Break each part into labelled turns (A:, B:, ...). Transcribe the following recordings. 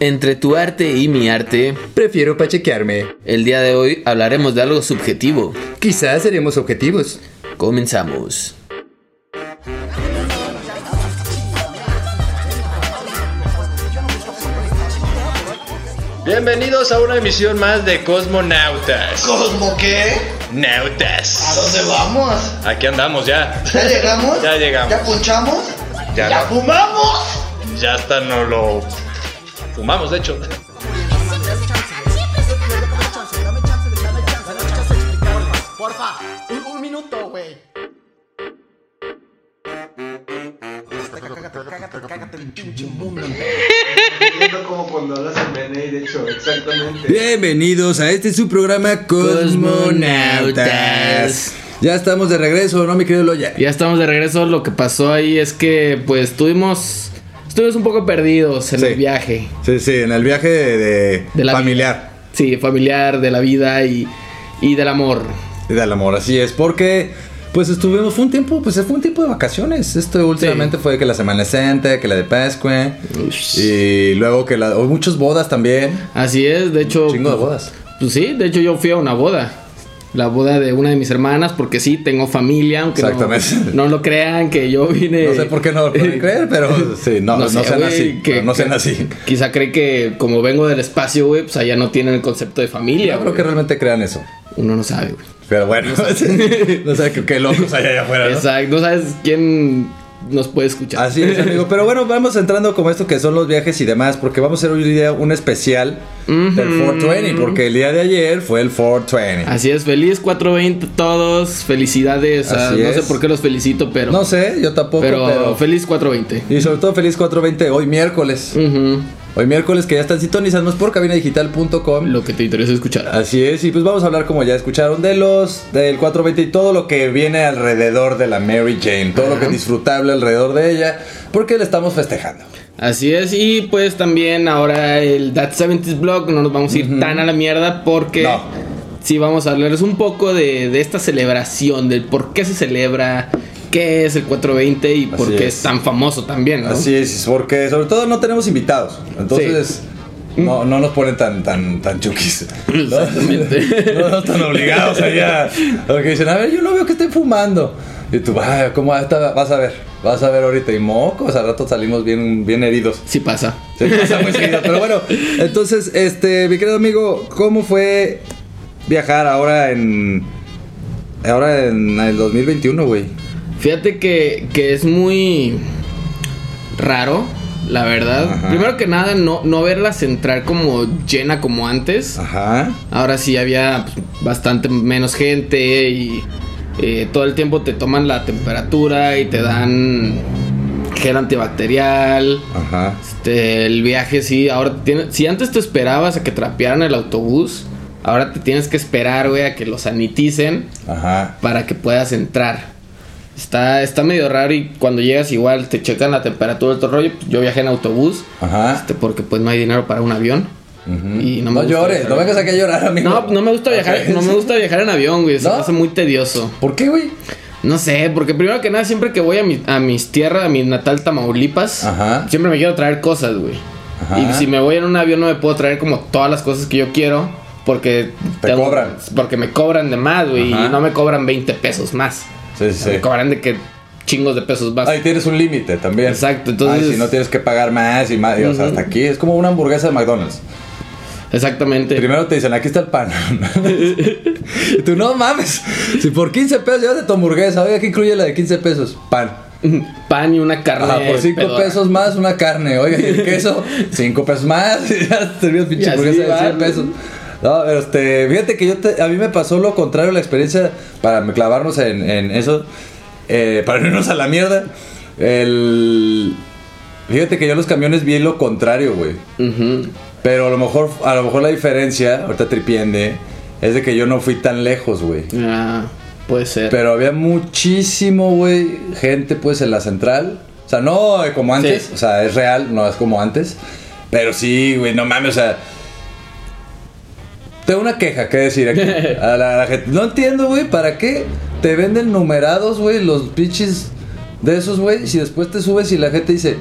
A: Entre tu arte y mi arte,
B: Prefiero pachequearme.
A: el día de hoy hablaremos de algo subjetivo.
B: Quizás seremos objetivos.
A: Comenzamos.
C: Bienvenidos a una emisión más de Cosmonautas.
D: ¿Cosmo qué?
C: Nautas.
D: ¿A dónde vamos?
C: Aquí andamos ya.
D: ¿Ya llegamos?
C: Ya llegamos.
D: ¿Ya punchamos?
C: Ya
D: ¿Ya
C: no.
D: fumamos?
C: Ya hasta no lo fumamos, de hecho.
D: Porfa, un, un minuto, güey. Cágate el pinche mundo.
E: Viendo como cuando hablas en BNI, de hecho, exactamente.
B: Bienvenidos a este su programa Cosmonautas. Ya estamos de regreso, ¿no, mi querido Loya?
A: Ya estamos de regreso. Lo que pasó ahí es que, pues, tuvimos. Estuvimos un poco perdidos en
B: Sí.
A: el viaje.
B: Sí, sí, en el viaje de, de
A: De la
B: familiar.
A: Sí, familiar, de la vida y, y del amor.
B: Y del amor, así es, porque pues estuvimos, fue un tiempo, pues fue un tiempo de vacaciones. Esto últimamente fue que la Semana Santa, que la de Pascua, y luego que la, muchas bodas también.
A: Así es, de hecho.
B: Chingo de
A: pues,
B: bodas.
A: Pues sí, de hecho yo fui a una boda. La boda de una de mis hermanas, porque sí, tengo familia, aunque no-
B: Exactamente.
A: No, lo crean que yo vine...
B: No sé por qué no lo pueden creer, pero sí, no, no,
A: sé,
B: sean
A: güey,
B: así.
A: que-
B: no sean
A: que
B: así.
A: Quizá cree que como vengo del espacio, güey, pues allá no tienen el concepto de familia,
B: Yo creo que realmente crean eso.
A: Uno no sabe, güey.
B: Pero bueno, no sé qué, qué locos hay allá afuera. ¿no?
A: Exacto, no sabes quién nos puede escuchar.
B: Así es, amigo. Pero bueno, vamos entrando como esto que son los viajes y demás, porque vamos a hacer hoy día un especial del 420, porque el día de ayer fue el 420.
A: Así es, feliz 420 todos, felicidades. a- no sé por qué los felicito, pero...
B: No sé, yo tampoco,
A: pero,
B: pero...
A: feliz 420.
B: Y sobre todo feliz 420 hoy miércoles. Hoy miércoles que ya están sintonizándonos por cabinadigital.com.
A: Lo que te interesa escuchar.
B: Así es, y pues vamos a hablar como ya escucharon de los del 420 y todo lo que viene alrededor de la Mary Jane, todo lo que es disfrutable alrededor de ella, porque le estamos festejando.
A: Así es, y pues también ahora el That 70s Blog no nos vamos a ir tan a la mierda porque
B: No.
A: sí vamos a hablarles un poco de, de esta celebración, del por qué se celebra, qué es el 420 y por
B: Así
A: qué
B: es.
A: es tan famoso también, ¿no?
B: Así es, porque sobre todo no tenemos invitados, entonces no, no nos ponen tan tan tan chukis. ¿no? No, no tan obligados allá. Porque dicen, a ver, yo no veo que estén fumando. Y tú, ah, ¿cómo vas a ver? Vas a ver ahorita. Y mocos, al rato salimos bien, bien heridos.
A: Sí pasa.
B: Se pasa muy seguido. Pero bueno, entonces, este, mi querido amigo, ¿cómo fue viajar ahora en. Ahora en el 2021, güey?
A: Fíjate que, que es muy raro, la verdad.
B: Ajá.
A: Primero que nada, no, no verla central como llena como antes.
B: Ajá.
A: Ahora sí había pues, bastante menos gente y eh, todo el tiempo te toman la temperatura y te dan gel antibacterial.
B: Ajá.
A: Este, el viaje sí, ahora tiene, si antes te esperabas a que trapearan el autobús, ahora te tienes que esperar, güey, a que lo saniticen
B: Ajá.
A: para que puedas entrar. Está, está medio raro y cuando llegas igual te checan la temperatura del todo rollo. Yo viajé en autobús,
B: Ajá.
A: este, porque pues no hay dinero para un avión. Y no
B: no
A: me gusta
B: llores,
A: viajar.
B: no vengas aquí a llorar, amigo.
A: No, no me gusta viajar, no me gusta viajar en avión, güey. Se
B: ¿No?
A: me hace muy tedioso.
B: ¿Por qué, güey?
A: No sé, porque primero que nada, siempre que voy a, mi, a mis tierras, a mi natal Tamaulipas,
B: Ajá.
A: siempre me quiero traer cosas, güey.
B: Ajá.
A: Y si me voy en un avión no me puedo traer como todas las cosas que yo quiero. Porque
B: Te cobran.
A: Porque me cobran de más, güey. Y no me cobran 20 pesos más.
B: Sí, sí.
A: Me cobran de que chingos de pesos más.
B: Ahí tienes un límite también.
A: Exacto, entonces-
B: Ay, si no tienes que pagar más y más. y, o sea, hasta aquí es como una hamburguesa de McDonald's.
A: Exactamente.
B: Primero te dicen, aquí está el pan. y tú, no mames. Si por 15 pesos llevas de tu hamburguesa, oiga, ¿qué incluye la de 15 pesos? Pan.
A: Pan y una carne.
B: Ajá, por 5
A: pedorra.
B: pesos más una carne. Oiga, ¿y el queso? 5 pesos más. Y ya te pinche hamburguesa de
A: va,
B: 100 pesos. No, pero este, fíjate que yo te- a mí me pasó lo contrario la experiencia para clavarnos en, en eso, eh, para no irnos a la mierda. El, fíjate que yo en los camiones vi lo contrario, güey. Pero a lo mejor, a lo mejor la diferencia, ahorita tripiende, es de que yo no fui tan lejos, güey.
A: Ah, puede ser.
B: Pero había muchísimo, güey, gente pues en la central. O sea, no eh, como antes,
A: Sí.
B: o sea, es real, no es como antes. Pero sí, güey, no mames, o sea... Tengo una queja que decir aquí a la, a la gente. No entiendo, güey, ¿para qué te venden numerados, güey, los pinches de esos, güey? Si después te subes y la gente dice...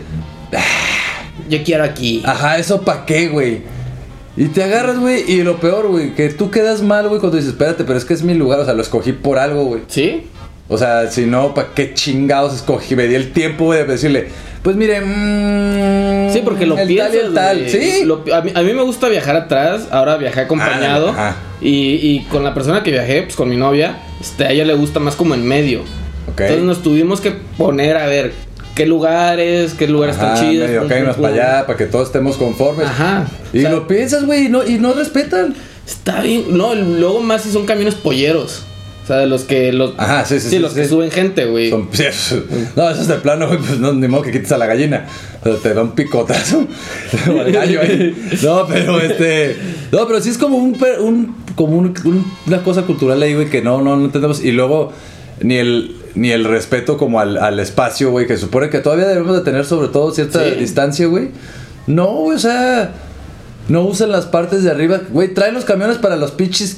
B: "Ah",
A: yo quiero aquí.
B: Ajá, eso pa' qué, güey. Y te agarras, güey, y lo peor, güey, que tú quedas mal, güey, cuando dices, espérate, pero es que es mi lugar, o sea, lo escogí por algo, güey.
A: ¿Sí?
B: O sea, si no, ¿para qué chingados escogí? Me di el tiempo, de decirle, pues mire, mmm,
A: Sí, porque lo
B: el
A: piensas.
B: tal y el tal, sí.
A: Lo- a, mí, a mí me gusta viajar atrás. Ahora viajé acompañado.
B: Ah, ajá.
A: y, y con la persona que viajé, pues con mi novia, este, a ella le gusta más como en medio.
B: Ok.
A: Entonces nos tuvimos que poner a ver qué lugares, qué lugares
B: Ajá,
A: están chidos.
B: medio
A: pum,
B: para allá, para que todos estemos conformes.
A: Ajá.
B: Y
A: O sea,
B: lo piensas, güey, y no, y no respetan.
A: Está bien. No, luego más si son camiones polleros. O sea, de los que. Los,
B: Ajá, sí, sí, sí,
A: los que suben gente, güey.
B: Son- no, eso es de plano, güey, pues no, ni modo que quites a la gallina. O sea, te da un picotazo. o al gallo ahí. No, pero este. No, pero sí es como un, un como un- un- una cosa cultural ahí, güey, que no, no, no entendemos. Y luego, ni el, ni el respeto como al, al espacio, güey, que supone que todavía debemos de tener sobre todo cierta distancia, güey. No, güey, o sea. No usen las partes de arriba. Güey, traen los camiones para los pinches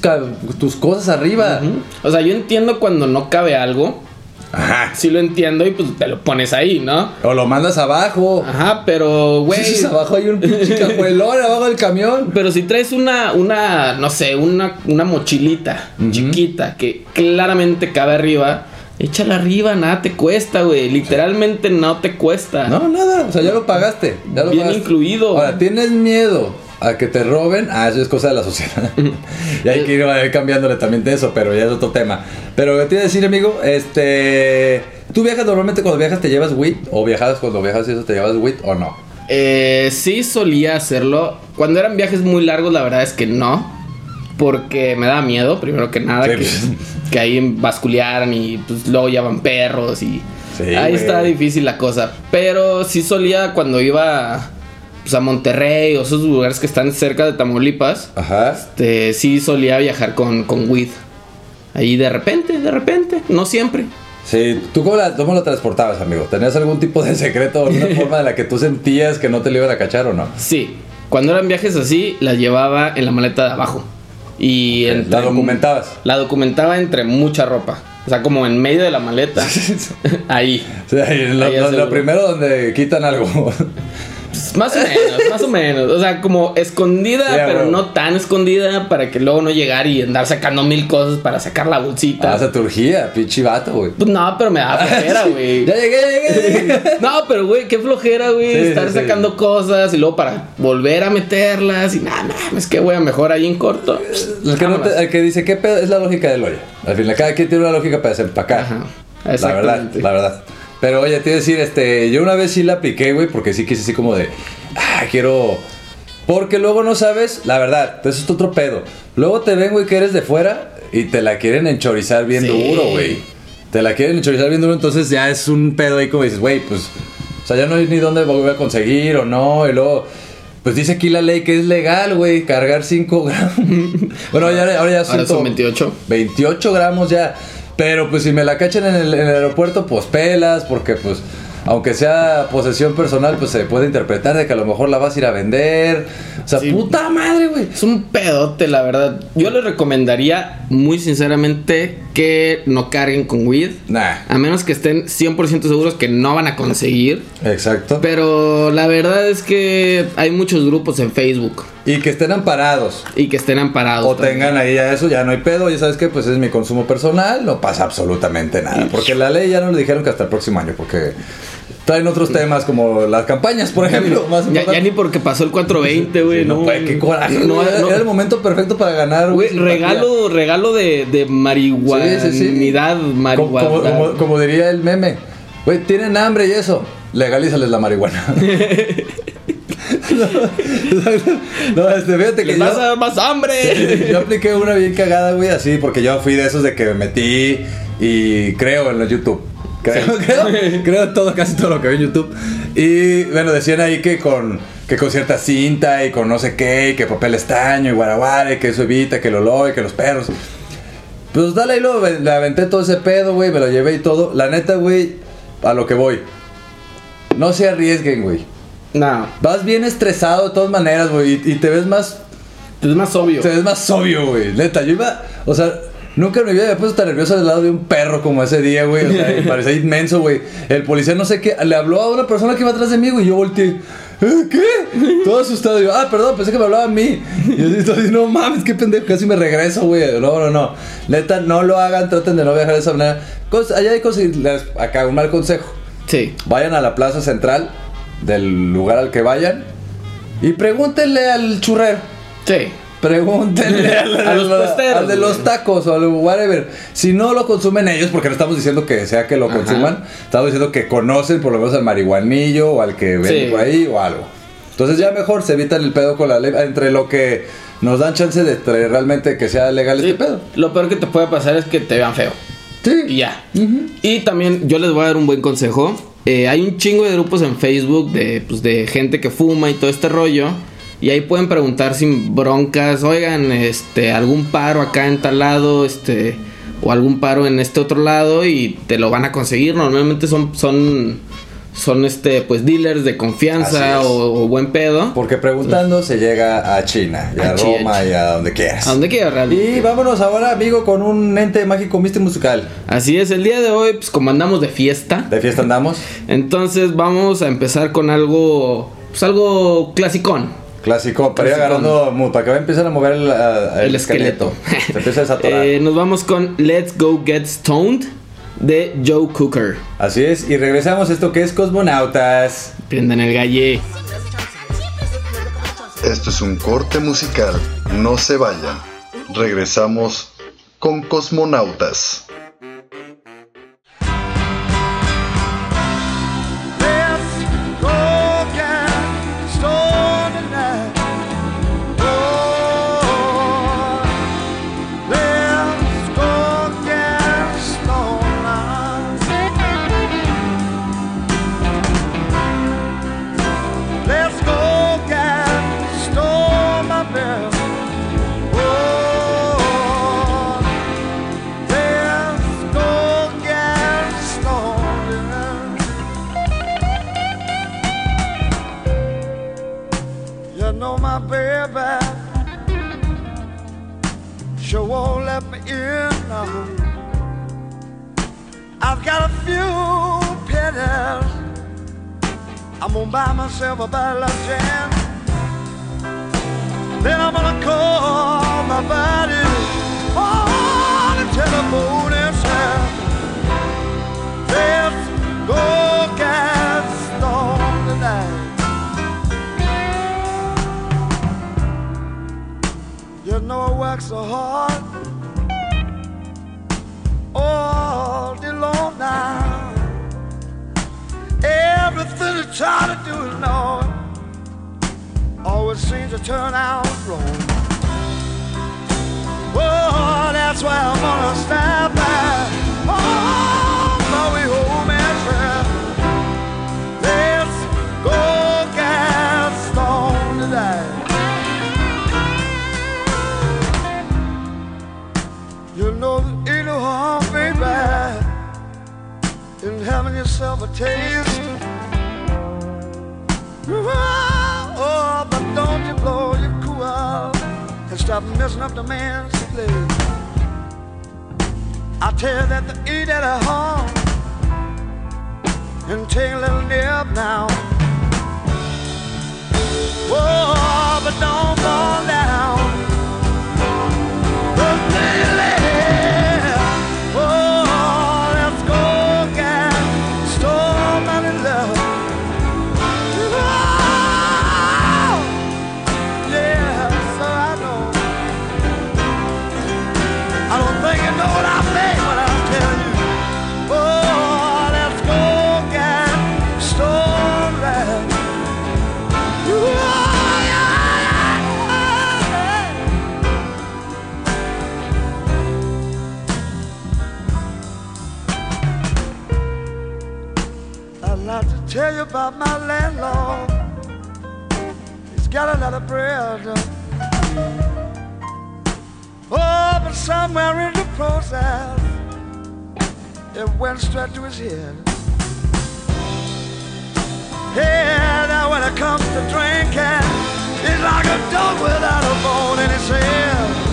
B: tus cosas arriba.
A: O sea, yo entiendo cuando no cabe algo.
B: Ajá.
A: Sí lo entiendo y pues te lo pones ahí, ¿no?
B: O lo mandas abajo.
A: Ajá, pero, güey.
B: Sí, sí, abajo hay un pinche cajuelón abajo del camión.
A: Pero si traes una, una, no sé, una, una mochilita chiquita que claramente cabe arriba, échala arriba, nada te cuesta, güey. Literalmente no te cuesta.
B: No, nada, o sea, ya lo pagaste. Ya lo
A: Bien
B: pagaste.
A: incluido.
B: Ahora, ¿tienes miedo a que te roben? Ah, eso es cosa de la sociedad. y hay que ir cambiándole también de eso, pero ya es otro tema. Pero te iba a decir, amigo, este. ¿Tú viajas normalmente cuando viajas te llevas WIT? ¿O viajas cuando viajas y eso te llevas WIT o no?
A: Eh, sí solía hacerlo. Cuando eran viajes muy largos, la verdad es que no. Porque me daba miedo, primero que nada,
B: Sí,
A: que,
B: pues.
A: que ahí basculearan y pues luego ya van perros y
B: Sí,
A: ahí está difícil la cosa. Pero sí solía cuando iba pues, a Monterrey o esos lugares que están cerca de Tamaulipas,
B: Ajá.
A: este, sí solía viajar con, con weed. Ahí de repente, de repente, no siempre.
B: Sí, ¿tú cómo, la- cómo lo transportabas, amigo? ¿Tenías algún tipo de secreto o alguna forma de la que tú sentías que no te lo iban a cachar o no?
A: Sí, cuando eran viajes así, la llevaba en la maleta de abajo. Y entre-
B: ¿La documentabas?
A: La documentaba entre mucha ropa. O sea, como en medio de la maleta. Ahí.
B: Sí, ahí, lo,
A: Ahí
B: lo- lo
A: aseguro.
B: primero donde quitan algo.
A: Más o menos, más o menos. O sea, como escondida, pero no tan escondida para que luego no llegar y andar sacando mil cosas para sacar la bolsita.
B: Ah, esa turgía, pinche vato, güey.
A: Pues no, pero me da flojera, güey.
B: Ya llegué, ya llegué.
A: No, pero güey, qué flojera, güey.
B: Sí,
A: estar
B: sí, sí.
A: sacando cosas y luego para volver a meterlas y nada, nada, es que güey, mejor ahí en corto.
B: El que, no te-
A: Vámonos.
B: el que dice, ¿qué pedo? Es la lógica del hoyo. Al final, cada quien tiene una lógica para desempacar.
A: Ajá,
B: La verdad, la verdad. Pero oye, te iba a decir, este, yo una vez sí la apliqué, güey, porque sí quise así como de, ah, quiero... Porque luego no sabes, la verdad, eso es otro pedo. Luego te ven, güey, que eres de fuera y te la quieren enchorizar bien
A: Sí.
B: duro, güey. Te la quieren enchorizar bien duro, entonces ya es un pedo ahí como dices, güey, pues, o sea, ya no hay ni dónde voy a conseguir o no, y luego... Pues dice aquí la ley que es legal, güey, cargar 5 gramos. bueno, ya, ahora ya
A: Ahora son 28.
B: 28 gramos ya. Pero pues si me la cachan en el, en el aeropuerto, pues pelas, porque pues aunque sea posesión personal, pues se puede interpretar de que a lo mejor la vas a ir a vender. O sea,
A: Sí.
B: puta madre, güey.
A: Es un pedote, la verdad. Yo les recomendaría, muy sinceramente, que no carguen con weed.
B: Nah.
A: A menos que estén 100% seguros que no van a conseguir.
B: Exacto.
A: Pero la verdad es que hay muchos grupos en Facebook
B: Y que estén amparados.
A: y que estén amparados.
B: O
A: también.
B: tengan ahí ya eso, ya no hay pedo, ya sabes que pues es mi consumo personal, no pasa absolutamente nada. Porque la ley ya nos dijeron que hasta el próximo año, porque traen otros temas como las campañas, por ejemplo. Más
A: Ya, ni porque pasó el 420, güey.
B: Sí, no,
A: no,
B: pues, qué coraje.
A: No,
B: era,
A: no.
B: era el momento perfecto para ganar.
A: Güey, regalo, regalo de, de marihuanidad,
B: Sí, sí. Como,
A: marihuana.
B: como- como- como diría el meme. Güey, tienen hambre y eso. Legalízales la marihuana. no, no, este, fíjate que
A: Les
B: yo,
A: vas a dar más hambre.
B: yo apliqué una bien cagada, güey, así, porque yo fui de esos de que me metí y creo en los YouTube. Creo, creo, creo en todo, casi todo lo que vi en YouTube. Y bueno, decían ahí que con, que con cierta cinta y con no sé qué, y que papel estaño y guaraguara, y que eso evita que el olor y que los perros. Pues dale, y luego le aventé todo ese pedo, güey, me lo llevé y todo. La neta, güey, a lo que voy. No se arriesguen, güey.
A: no,
B: Vas bien estresado de todas maneras, güey, y, y te ves más
A: es más obvio.
B: te ves más obvio, güey. Neta, yo iba. O sea, nunca en mi vida me he puesto tan nervioso al lado de un perro como ese día, güey. O sea, y parecía inmenso, güey. El policía no sé qué. Le habló a una persona que iba atrás de mí, güey. y Yo volteé. "¿Eh, ¿Qué? Todo asustado. Yo, ah, perdón, pensé que me hablaba a mí. Y yo estoy no mames, qué pendejo, casi me regreso, güey. No, no, no. Neta, no lo hagan, traten de no viajar de esa manera. Allá hay cosas, les- acá un mal consejo.
A: Sí.
B: Vayan a la plaza central del lugar al que vayan y pregúntenle al churrero.
A: Sí.
B: Pregúntenle al,
A: A los
B: al- al de los tacos o al whatever. Si no lo consumen ellos, porque no estamos diciendo que sea que lo
A: Ajá.
B: consuman, estamos diciendo que conocen por lo menos al marihuanillo o al que vende
A: Sí.
B: por ahí o algo. Entonces ya mejor se evitan el pedo con la ley entre lo que nos dan chance de traer realmente que sea legal
A: Sí,
B: este pedo.
A: Lo peor que te puede pasar es que te vean feo.
B: Sí.
A: Y ya. Y también yo les voy a dar un buen consejo. Eh, hay un chingo de grupos en Facebook de, pues, de gente que fuma y todo este rollo. Y ahí pueden preguntar sin broncas, oigan, este, algún paro acá en tal lado, este, o algún paro en este otro lado y te lo van a conseguir. Normalmente son, son, son este, pues dealers de confianza o, o buen pedo.
B: Porque preguntando se llega a China y a,
A: A
B: Roma y a donde quieras.
A: A donde quieras realmente.
B: Y vámonos ahora, amigo, con un ente mágico místico musical.
A: Así es, el día de hoy, pues como andamos de fiesta.
B: De fiesta andamos.
A: Entonces vamos a empezar con algo, pues algo clasicón.
B: Clásico, para ir agarrando mood, para que va a empezar a mover el, el
A: El
B: esqueleto.
A: esqueleto.
B: Se empieza a desatorar.
A: Eh, nos vamos con Let's Go Get Stoned de Joe Cooker.
B: Así es, y regresamos a esto que es Cosmonautas.
A: Prendan el galle.
F: Esto es un corte musical. No se vayan. Regresamos con Cosmonautas.
G: It went straight to his head. Yeah, now when it comes to drinking, he's like a dog without a bone in his head.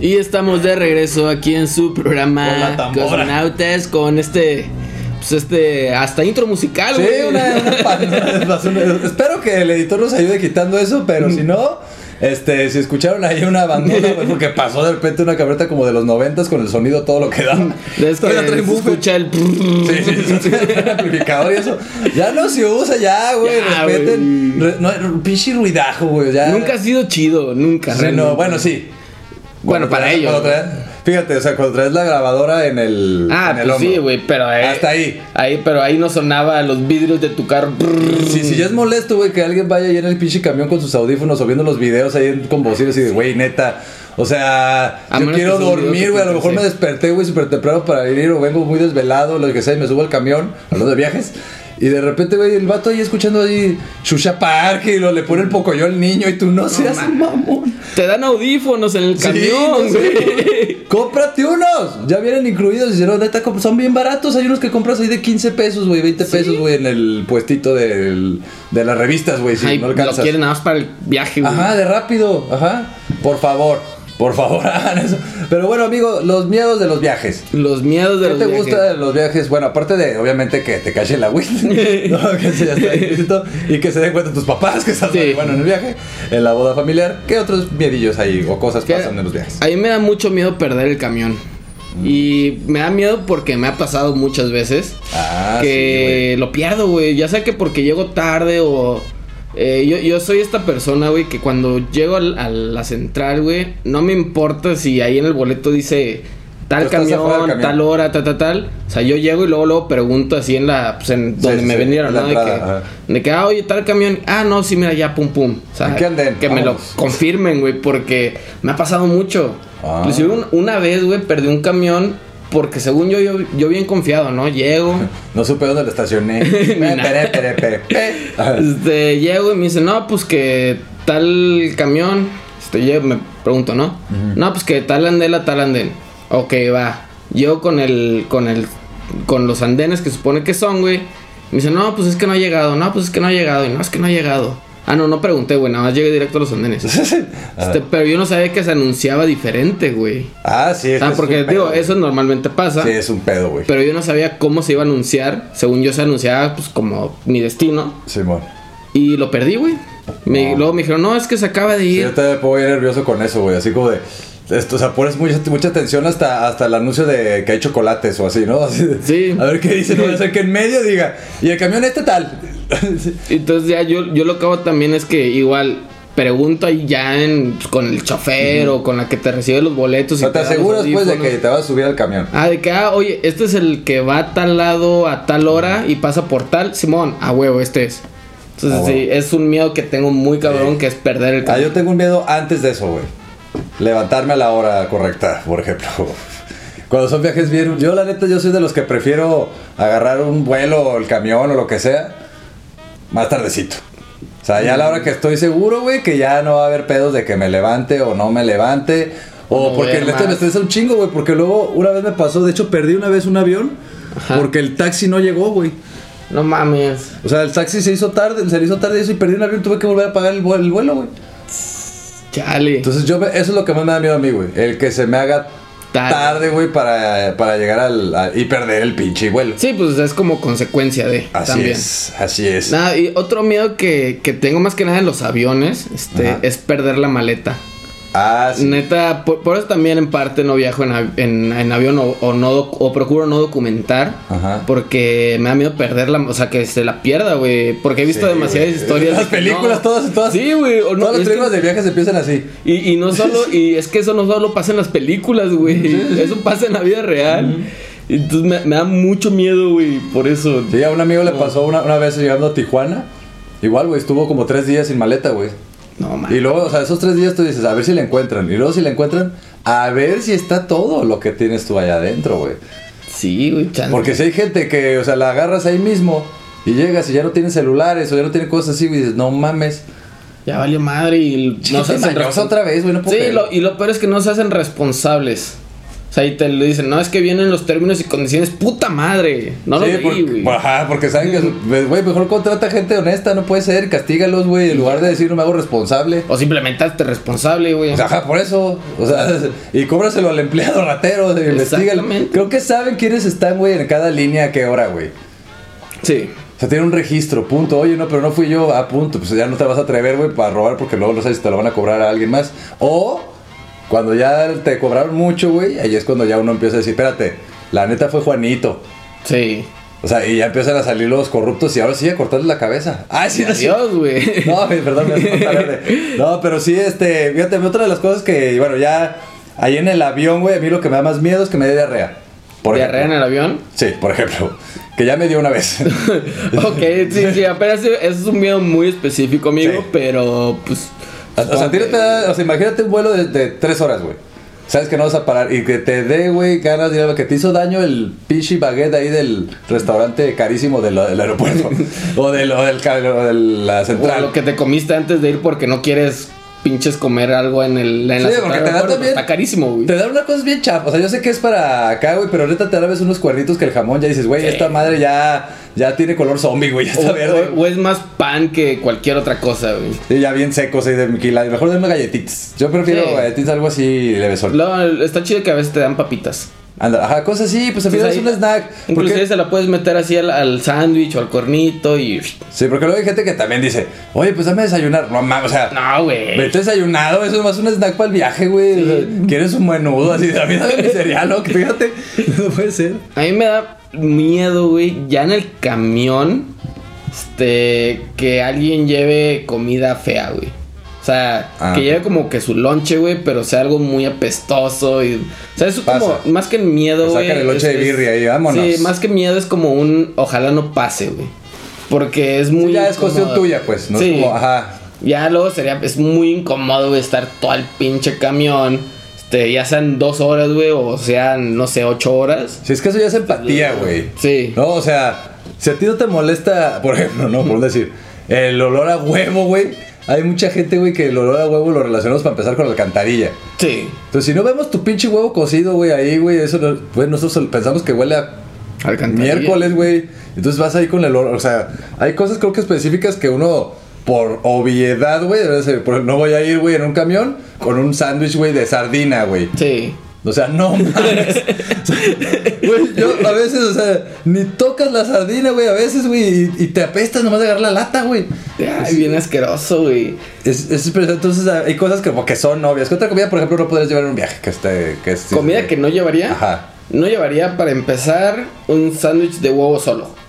A: Y estamos de regreso aquí en su programa. Cosmonautas con este, pues este, hasta intro musical,
B: Sí,
A: güey.
B: una, una. Espero que el editor nos ayude quitando eso, pero si no, este, si escucharon ahí una bandona, pues porque pasó de repente una camioneta como de los noventas con el sonido todo lo que da.
A: Es que se escucha el...
B: Sí, sí, sí, trae amplificador y eso. Ya no se usa, ya, güey.
A: Ya,
B: respeten. Re- no, pinche ruidajo, güey. Ya.
A: Nunca ha sido chido, nunca.
B: Sí, no, bueno, sí.
A: Bueno,
B: Cuando
A: para ellos.
B: Fíjate, o sea, cuando traes la grabadora en el.
A: Ah,
B: en el
A: pues sí, güey, pero
B: Hasta ahí.
A: Ahí, pero ahí no sonaba los vidrios de tu carro.
B: Si, si ya es molesto, güey, que alguien vaya ahí en el pinche camión con sus audífonos o viendo los videos ahí con bocinas y de, güey, neta. O sea,
A: A
B: yo quiero dormir, güey. A lo mejor
A: sí.
B: me desperté, güey, súper temprano para ir o vengo muy desvelado, lo que sea, y me subo al camión, hablando de viajes. Y de repente, güey, el vato ahí escuchando ahí Shusha Park y lo, le pone el pocoyo al niño y tú no seas
A: mames.
B: mamón.
A: Te dan audífonos en el
B: Sí,
A: camión,
B: no
A: güey.
B: Cómprate unos. Ya vienen incluidos. Y no, neta, son bien baratos. Hay unos que compras ahí de 15 pesos, güey, 20 pesos, güey, en el puestito del- de las revistas, güey. Si
A: Ay,
B: no
A: lo
B: alcanzas.
A: quieren nada más para el viaje, güey.
B: Ajá, de rápido. Ajá. Por favor. Por favor, hagan eso. Pero bueno, amigo, los miedos de los viajes.
A: Los miedos de
B: ¿Qué
A: los
B: te
A: viajes.
B: gusta de los viajes? Bueno, aparte de, obviamente, que te cache la Wii. no, que se ya está implícito, Y que se den cuenta tus papás que estás
A: Sí.
B: bueno en el viaje, en la boda familiar. ¿Qué otros miedillos ahí o cosas
A: Que
B: pasan en los viajes?
A: A mí me da mucho miedo perder el camión.
B: Mm.
A: Y me da miedo porque me ha pasado muchas veces
B: Ah, sí,
A: que lo pierdo, güey. Ya sea que porque llego tarde o... eh, yo, yo soy esta persona, güey, que cuando llego al- a la central, güey, no me importa si ahí en el boleto dice tal camión,
B: camión.
A: tal hora, tal, tal, tal. O sea, yo llego y luego, luego pregunto así en la... Pues en donde
B: sí,
A: me
B: sí,
A: vendieron, ¿no? De
B: entrada,
A: que, de que, ah, oye, tal camión. Ah, no, sí, mira, ya, pum, pum. O sea, que me lo confirmen, güey, porque me ha pasado mucho.
B: Ah.
A: Inclusive un- una vez, güey, perdí un camión porque según yo, yo, yo bien confiado, ¿no? Llego,
B: No supe dónde lo estacioné.
A: Este, llego y me dice, no, pues que tal camión, este, llego, me pregunto, ¿no? No, pues que tal andén a tal andén. Ok, va. Llego con el, con el, con los andenes que supone que son, güey. Me dice, no, pues es que no ha llegado, no, pues es que no ha llegado, y no, es que no ha llegado. Ah, no, no pregunté, güey, nada más llegué directo a los andenes. Este, pero yo no sabía que se anunciaba diferente, güey.
B: Ah, sí.
A: O sea,
B: es
A: porque
B: un
A: digo,
B: pedo.
A: eso normalmente pasa.
B: Sí, es un pedo, güey.
A: Pero yo no sabía cómo se iba a anunciar. Según yo se anunciaba, pues como mi destino.
B: Simón.
A: Y lo perdí, güey.
B: No.
A: Luego me dijeron, no, es que se acaba de
B: Sí,
A: ir.
B: yo también me pongo bien nervioso con eso, güey. Así como de. Esto, o sea, pones mucha, mucha atención hasta, hasta el anuncio de que hay chocolates o así, ¿no? Así de-
A: Sí.
B: A ver qué dice, no voy a hacer que en medio diga. Y el camión este tal.
A: Entonces ya yo, yo lo que hago también es que igual pregunto ahí ya en, pues, con el chofer o con la que te recibe los boletos.
B: Sea, te
A: los
B: aseguras pues de que te vas a subir al camión.
A: Ah, de que, ah, oye, este es el que va a tal lado a tal hora y pasa por tal. Simón, a huevo, este es. Entonces,
B: Ah,
A: sí, es un miedo que tengo muy cabrón
B: Sí.
A: que es perder el
B: Ah,
A: camión.
B: yo tengo un miedo antes de eso, güey. Levantarme a la hora correcta, por ejemplo. Cuando son viajes bien... Yo, la neta, yo soy de los que prefiero agarrar un vuelo o el camión o lo que sea más tardecito. O sea, ya a la hora que estoy seguro, güey, que ya no va a haber pedos de que me levante o no me levante. O
A: No
B: porque el neta me estresa un chingo, güey. Porque luego una vez me pasó, de hecho perdí una vez un avión
A: Ajá.
B: porque el taxi no llegó, güey.
A: No mames.
B: O sea, el taxi se hizo tarde, se le hizo tarde eso y perdí un avión, tuve que volver a pagar el, vuelo- el vuelo, güey.
A: Chale.
B: Entonces yo, me- eso es lo que más me da miedo a mí, güey. El que se me haga
A: Tarde.
B: güey, para, para llegar al, y perder el pinche vuelo.
A: Sí, pues es como consecuencia de.
B: Así
A: también.
B: es, así es.
A: Nada, y otro miedo que, que tengo más que nada en los aviones este,
B: Ajá.
A: es perder la maleta.
B: Ah, sí.
A: Neta, por, por eso también en parte no viajo en, av- en- en avión o, o no o procuro no documentar.
B: Ajá.
A: Porque me da miedo perderla, o sea, que se la pierda, güey. Porque he visto
B: Sí,
A: demasiadas historias.
B: Las películas,
A: no.
B: todas, todas.
A: Sí, güey. no,
B: Todas las
A: que-
B: de viajes empiezan así.
A: y, y no solo, y es que eso no solo pasa en las películas, güey. Eso pasa en la vida real. Entonces me, me da mucho miedo, güey, por eso.
B: Sí, a un amigo le pasó una, una vez llegando a Tijuana. Igual, güey, estuvo como tres días sin maleta, güey.
A: No, man.
B: Y luego, o sea, esos tres días tú dices, a ver si la encuentran. Y luego si la encuentran, a ver si está todo lo que tienes tú allá adentro, güey.
A: Sí, güey.
B: Porque si hay gente que, o sea, la agarras ahí mismo y llegas y ya no tiene celulares o ya no tiene cosas así, y dices, no mames.
A: Ya valió madre y no se hacen
B: otra vez, güey, no puedo
A: Sí, lo- y lo peor es que no se hacen responsables. O sea, y te lo dicen, no, es que vienen los términos y condiciones, puta madre. No lo leí, güey.
B: ajá, porque saben que, es- güey, mejor contrata gente honesta, no puede ser, castígalos, güey, en lugar de decir no me hago responsable.
A: O simplemente hazte responsable, güey.
B: O sea, ajá, por eso. O sea, y cóbraselo al empleado ratero, investigalo. Creo que saben quiénes están, güey, en cada línea, a qué hora, güey.
A: Sí.
B: O sea, tiene un registro, punto. Oye, no, pero no fui yo, a punto. Pues ya no te vas a atrever, güey, para robar porque luego no sabes si te lo van a cobrar a alguien más. O cuando ya te cobraron mucho, güey, ahí es cuando ya uno empieza a decir, espérate, la neta fue Juanito.
A: Sí.
B: O sea, y ya empiezan a salir los corruptos y ahora sí a cortarles la cabeza. Ah, sí.
A: Adiós, güey.
B: No, perdón, me. No, pero sí, este, fíjate, otra de las cosas que, bueno, ya ahí en el avión, güey, a mí lo que me da más miedo es que me dé diarrea. Por
A: ¿Diarrea en el avión?
B: Sí, por ejemplo, que ya me dio una vez.
A: ok, sí, sí, apenas es un miedo muy específico, amigo,
B: Sí.
A: pero pues.
B: O sea, a ti no te da- o sea, imagínate un vuelo de, de tres horas, güey. Sabes que no vas a parar y que te dé, güey, ganas de ir que te hizo daño el pinche baguette ahí del restaurante carísimo del, del aeropuerto. o, del, o del, o de la
A: O
B: central.
A: lo que te comiste antes de ir porque no quieres pinches comer algo en el en la
B: Sí,
A: central
B: porque te
A: aeropuerto,
B: también-
A: Está carísimo, güey.
B: Te dan una cosa bien chapa. O sea, yo sé que es para acá, güey, pero ahorita te dan a veces unos cuernitos que el jamón ya dices, güey,
A: Sí.
B: esta madre ya, ya tiene color zombie, güey, ya
A: O,
B: está verde.
A: o- o es más pan que cualquier otra cosa, güey.
B: Sí, ya bien secos ahí de miquila. Mejor denme galletitas. Yo prefiero
A: Sí.
B: galletitas, algo así levesol.
A: Luego, está chido que a veces te dan papitas.
B: Anda, ajá, cosas así, pues al final es un snack.
A: Inclusive
B: Porque,
A: se la puedes meter así al, al sándwich o al cornito y...
B: sí, porque luego hay gente que también dice, oye, pues dame desayunar. No mames, o sea,
A: No, güey.
B: vete desayunado, eso es más un snack para el viaje, güey. O sea, ¿Quieres un menudo así? A mí dame mi cereal, ¿no? Fíjate, no puede ser.
A: A mí me da miedo, güey, ya en el camión, este, que alguien lleve comida fea, güey. O sea,
B: Ah,
A: que lleve como que su lonche, güey, pero sea algo muy apestoso y... O sea, eso
B: Pasa.
A: como, más que miedo, güey.
B: sacan el lonche de birria y vámonos.
A: Sí, más que miedo es como un, ojalá no pase, güey. Porque es muy...
B: ya es cuestión tuya, pues. No
A: Sí.
B: es como, ajá.
A: Ya luego sería, es muy incómodo, güey, estar todo el pinche camión. Este, ya sean dos horas, güey, o sean, no sé, ocho horas.
B: Si es que eso ya es empatía, güey.
A: Sí.
B: No, o sea, si a ti no te molesta, por ejemplo, no, por decir, el olor a huevo, güey. Hay mucha gente, güey, que el olor a huevo lo relacionamos para empezar con la alcantarilla.
A: Sí.
B: Entonces, si no vemos tu pinche huevo cocido, güey, ahí, güey, eso, no- güey, nosotros pensamos que huele a
A: Alcantarilla.
B: miércoles, güey. Entonces vas ahí con el olor, o sea, hay cosas creo que específicas que uno, por obviedad, güey, no voy a ir, güey, en un camión con un sándwich, güey, de sardina, güey.
A: Sí.
B: O sea, no mames. Güey, yo a veces, o sea, ni tocas la sardina, güey, a veces, güey, y, y te apestas nomás de agarrar la lata, güey.
A: Ay, bien asqueroso, güey.
B: Es, es entonces hay cosas que como que son obvias. ¿Qué otra comida, por ejemplo, no podrías llevar en un viaje? Que esté, que es,
A: Comida que no llevaría.
B: Ajá.
A: No llevaría para empezar un sándwich de huevo solo.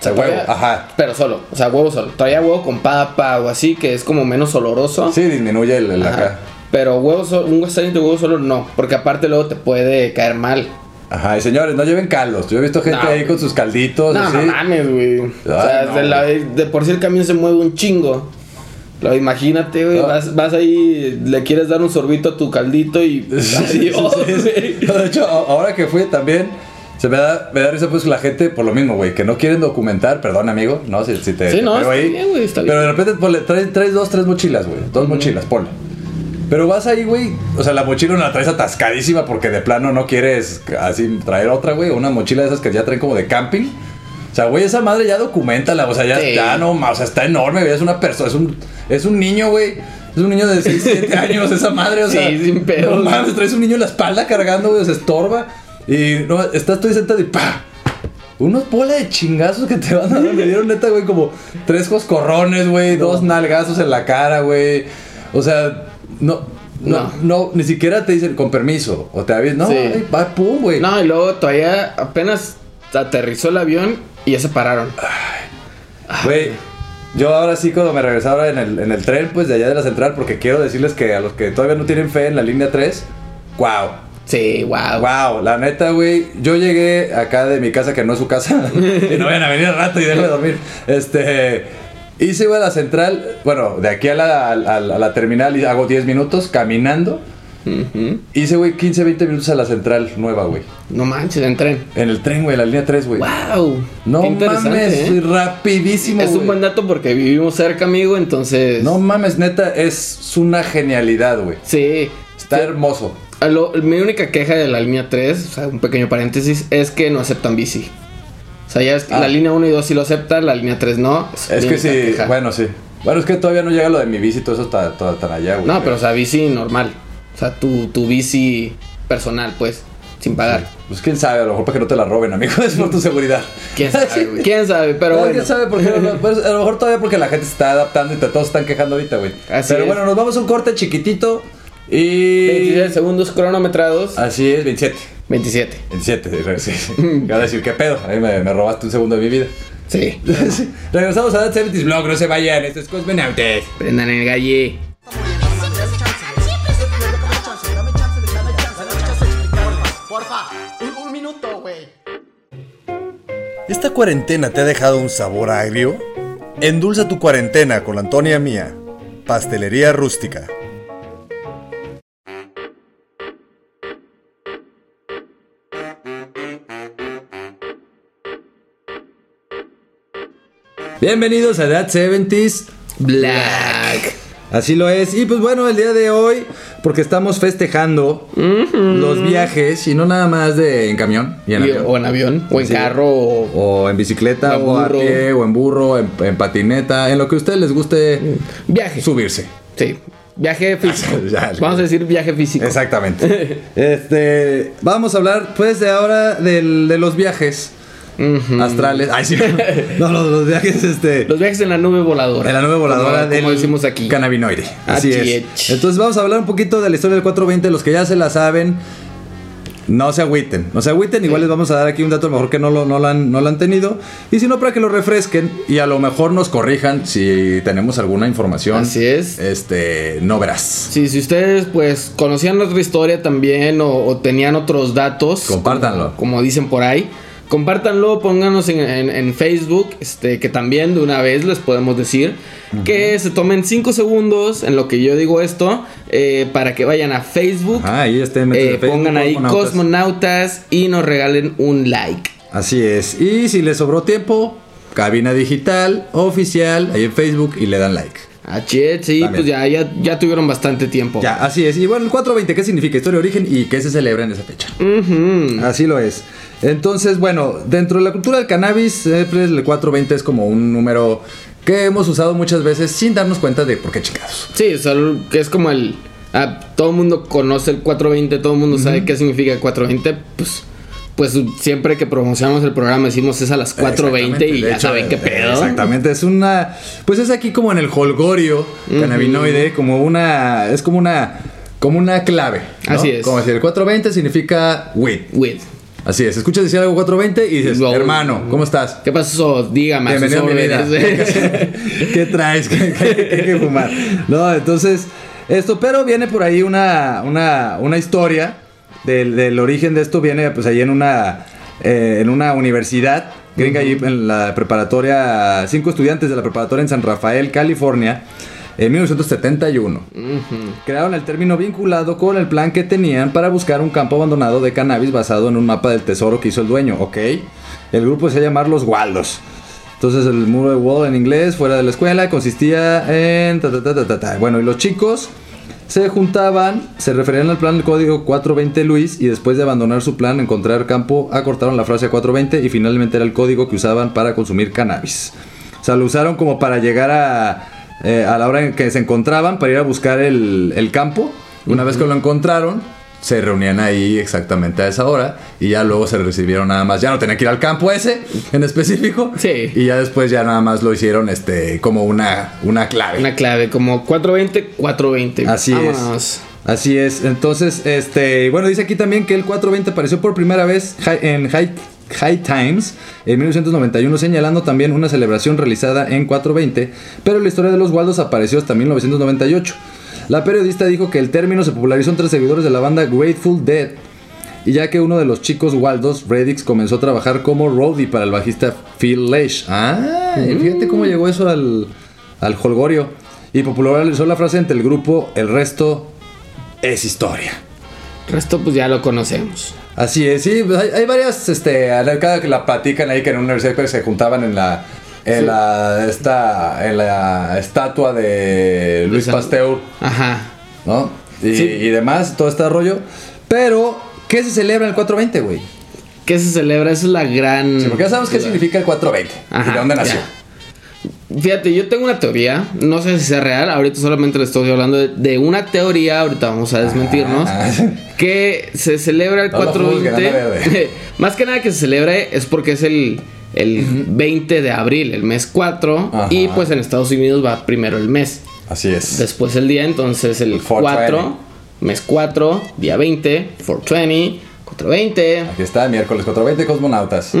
A: O sea,
B: huevo,
A: traía-
B: ajá.
A: Pero solo, o sea, huevo solo. Traía huevo con papa o así, que es como menos oloroso.
B: Sí, disminuye el, el acá.
A: Pero huevo solo, un sándwich de huevo solo no, porque aparte luego te puede caer mal.
B: Ajá, y señores, no lleven caldos. Yo he visto gente
A: No,
B: ahí con sus calditos,
A: No,
B: así.
A: no mames, güey. O sea,
B: no,
A: de, la- de por sí el camión se mueve un chingo. Lo, imagínate, güey,
B: No.
A: vas, vas ahí, le quieres dar un sorbito a tu caldito y adiós,
B: de hecho, ahora que fui también, se me da, me da risa pues la gente por lo mismo, güey, que no quieren documentar, perdón amigo, no, si, si te,
A: Sí,
B: te
A: no, está bien, güey, está
B: Pero de repente ponle, traes, traes dos, tres mochilas, güey, dos mochilas, ponle. Pero vas ahí, güey, o sea, la mochila no la traes atascadísima porque de plano no quieres así traer otra, güey, una mochila de esas que ya traen como de camping. O sea, güey, esa madre ya documentala, o sea, ya,
A: Sí.
B: ya no, o sea, está enorme, güey, es una persona, es un, es un niño, güey. Es un niño de 6, 7 años, esa madre, o
A: Sí,
B: sea.
A: sin pedos.
B: No mames, traes un niño en la espalda cargando, güey, se estorba. Y no, estás tú ahí sentado y ¡pa! Unos bola de chingazos que te van a dar. Me dieron neta, güey, como tres coscorrones, güey, dos nalgazos en la cara, güey. O sea, no. No, no, ni siquiera te dicen con permiso. O te avisan, no,
A: Sí.
B: ay, va, pum, güey.
A: No, y luego todavía apenas aterrizó el avión y ya se pararon.
B: Güey, yo ahora sí cuando me regresaba en el, en el tren, pues de allá de la central, porque quiero decirles que a los que todavía no tienen fe en la línea 3, wow.
A: Sí, wow.
B: Wow, la neta, güey, yo llegué acá de mi casa, que no es su casa, y no vayan a venir al rato y déjenme dormir. Este, hice, güey, a la central, bueno, de aquí a la, a la- a la terminal y hago 10 minutos caminando. Hice, güey, 15, 20 minutos a la central nueva, güey.
A: No manches, en tren.
B: En el tren, güey, la línea 3, güey.
A: Wow.
B: No mames,
A: ¿eh?
B: soy rapidísimo,
A: Es un buen dato porque vivimos cerca, amigo, entonces.
B: No mames, neta, es una genialidad, güey.
A: Sí.
B: Está hermoso.
A: A lo- mi única queja de la línea 3, o sea, un pequeño paréntesis, es que no aceptan bici. O sea, ya es,
B: Ah.
A: la línea 1 y 2 sí lo aceptan, la línea 3 no.
B: Es que sí,
A: queja.
B: bueno, sí. Bueno, es que todavía no llega lo de mi bici y todo eso está, todo tan allá, güey.
A: No, pero o sea, bici normal. O sea, tu, tu bici personal, pues, sin pagar.
B: Pues quién sabe, a lo mejor para que no te la roben, amigo, es por tu seguridad.
A: ¿Quién sabe, güey? ¿Quién sabe? Pero
B: No,
A: bueno.
B: quién sabe por qué no, no, pues, a lo mejor todavía porque la gente se está adaptando y todos están quejando ahorita, güey.
A: Así
B: Pero
A: es.
B: bueno, nos vamos a un corte chiquitito y...
A: 27 segundos cronometrados.
B: Así es, 27.
A: 27.
B: 27, sí. sí. Voy a decir, ¿qué pedo? Ahí me, me robaste un segundo de mi vida.
A: Sí.
B: Sí. Regresamos a That 70s Vlog, no se vayan, esto es Cosmonautes.
A: Prendan el galle.
D: Porfa, un, un minuto, güey.
H: ¿Esta cuarentena te ha dejado un sabor agrio? Endulza tu cuarentena con la Antonia Mía, Pastelería Rústica.
B: Bienvenidos a That 70s
A: Black.
B: Así lo es. Y pues bueno, el día de hoy, porque estamos festejando los viajes y no nada más de en camión y en
A: Y-
B: avión.
A: o en avión, o en
B: Sí.
A: carro, o
B: O en bicicleta,
A: O
B: a pie, o en burro, en, en patineta, en lo que a ustedes les guste
A: viaje.
B: subirse.
A: Sí. Viaje físico. Vamos a decir viaje físico.
B: Exactamente. este, vamos a hablar pues de ahora del- de los viajes astrales. Ay, sí. No, los, los viajes este
A: Los viajes en la nube voladora.
B: En la nube voladora
A: como,
B: del
A: como decimos aquí.
B: cannabinoide. Así es.
A: es.
B: Entonces vamos a hablar un poquito de la historia del 420. Los que ya se la saben, no se agüiten. No se agüiten. Igual les vamos a dar aquí un dato a lo mejor que no lo, no lo han, no lo han tenido. Y si no, para que lo refresquen y a lo mejor nos corrijan si tenemos alguna información.
A: Así es.
B: Este, no verás.
A: Sí, si ustedes pues conocían otra historia también o, o tenían otros datos.
B: Compártanlo.
A: Como, como dicen por ahí. Compártanlo, pónganos en, en- en Facebook, este, que también de una vez les podemos decir que se tomen 5 segundos en lo que yo digo esto, eh, para que vayan a Facebook,
B: Ah,
A: eh,
B: Facebook,
A: pongan ahí
B: Cosmonautas.
A: Cosmonautas y nos regalen un like.
B: Así es. Y si les sobró tiempo, cabina digital oficial ahí en Facebook y le dan like.
A: Es, sí,
B: También.
A: pues ya, ya, ya tuvieron bastante tiempo.
B: Ya, así es. Y bueno, el 420, ¿qué significa? Historia de origen y qué se celebra en esa fecha.
A: Ujú.
B: Así lo es. Entonces, bueno, dentro de la cultura del cannabis, siempre el 420 es como un número que hemos usado muchas veces sin darnos cuenta de por qué chingados.
A: Sí, o sea, que es como el. ah, todo el mundo conoce el 420, todo el mundo sabe qué significa el 420. Pues, pues siempre que promocionamos el programa decimos es a las 420 y ya
B: hecho,
A: saben qué
B: eh,
A: pedo.
B: Exactamente, es una. Pues es aquí como en el holgorio cannabinoide, como una. Es como una. Como una clave. ¿no?
A: Así es.
B: Como decir, el 420 significa weed.
A: With.
B: Así es. Escuchas decir algo 420 y dices, hermano, ¿cómo estás?
A: ¿Qué pasó? Dígame.
B: Bienvenido mi vida.
A: órdenes.
B: ¿Qué traes? ¿Qué, qué- qué hay que fumar? No, entonces, esto, pero viene por ahí una, una, una historia del, del origen de esto, viene pues ahí en una, eh, en una universidad gringa, ahí en la preparatoria, cinco estudiantes de la preparatoria en San Rafael, California, en 1971. Crearon el término vinculado con el plan que tenían para buscar un campo abandonado de cannabis basado en un mapa del tesoro que hizo el dueño, ¿ok? El grupo se llamar Los Waldos. Entonces el muro de wall en inglés fuera de la escuela consistía en... ta, ta, ta. Bueno, y los chicos se juntaban, se referían al plan del código 420 Luis y después de abandonar su plan, encontrar campo, acortaron la frase 420 y finalmente era el código que usaban para consumir cannabis. O sea, lo usaron como para llegar a, eh, a la hora en que se encontraban, para ir a buscar el, el campo. Una vez que lo encontraron, se reunían ahí exactamente a esa hora y ya luego se recibieron nada más. Ya no tenía que ir al campo ese en específico.
A: Sí.
B: Y ya después ya nada más lo hicieron este como una, una clave.
A: Una clave, como 420, 420.
B: Así
A: Vámonos.
B: es. Así es, entonces, este, bueno, dice aquí también que el 420 apareció por primera vez en High, High Times en 1991, señalando también una celebración realizada en 420, pero la historia de los Waldos apareció hasta 1998. La periodista dijo que el término se popularizó entre seguidores de la banda Grateful Dead, y ya que uno de los chicos Waldos, Reddix, comenzó a trabajar como roadie para el bajista Phil Lesh. Ah, fíjate cómo llegó eso al, al holgorio. Y popularizó la frase entre el grupo, el resto es historia.
A: Resto pues ya lo conocemos.
B: Así es, sí, pues hay, hay varias, este, cada que la platican ahí que en una universidad se juntaban en la, en
A: Sí.
B: la, esta, en la estatua de Luis Pasteur,
A: Ajá.
B: ¿no? Y,
A: Sí.
B: y demás, todo este rollo. Pero, ¿qué se celebra en el 420, güey?
A: ¿Qué se celebra? Esa es la gran...
B: Sí, porque ya sabemos qué significa el 420
A: Ajá,
B: y de dónde
A: ya. Fíjate, yo tengo una teoría, no sé si sea real, ahorita solamente le estoy hablando de, de una teoría, ahorita vamos a desmentirnos,
B: Ah.
A: que se celebra el
B: No lo juzguen, anda
A: 420.
B: verde.
A: Más que nada que se celebre es porque es el, el 20 de abril, el mes 4,
B: Ajá.
A: y pues en Estados Unidos va primero el mes,
B: Así es.
A: después el día, entonces el
B: 420.
A: 4, mes 4, día 20, 420, 420.
B: Aquí está, miércoles 420 Cosmonautas.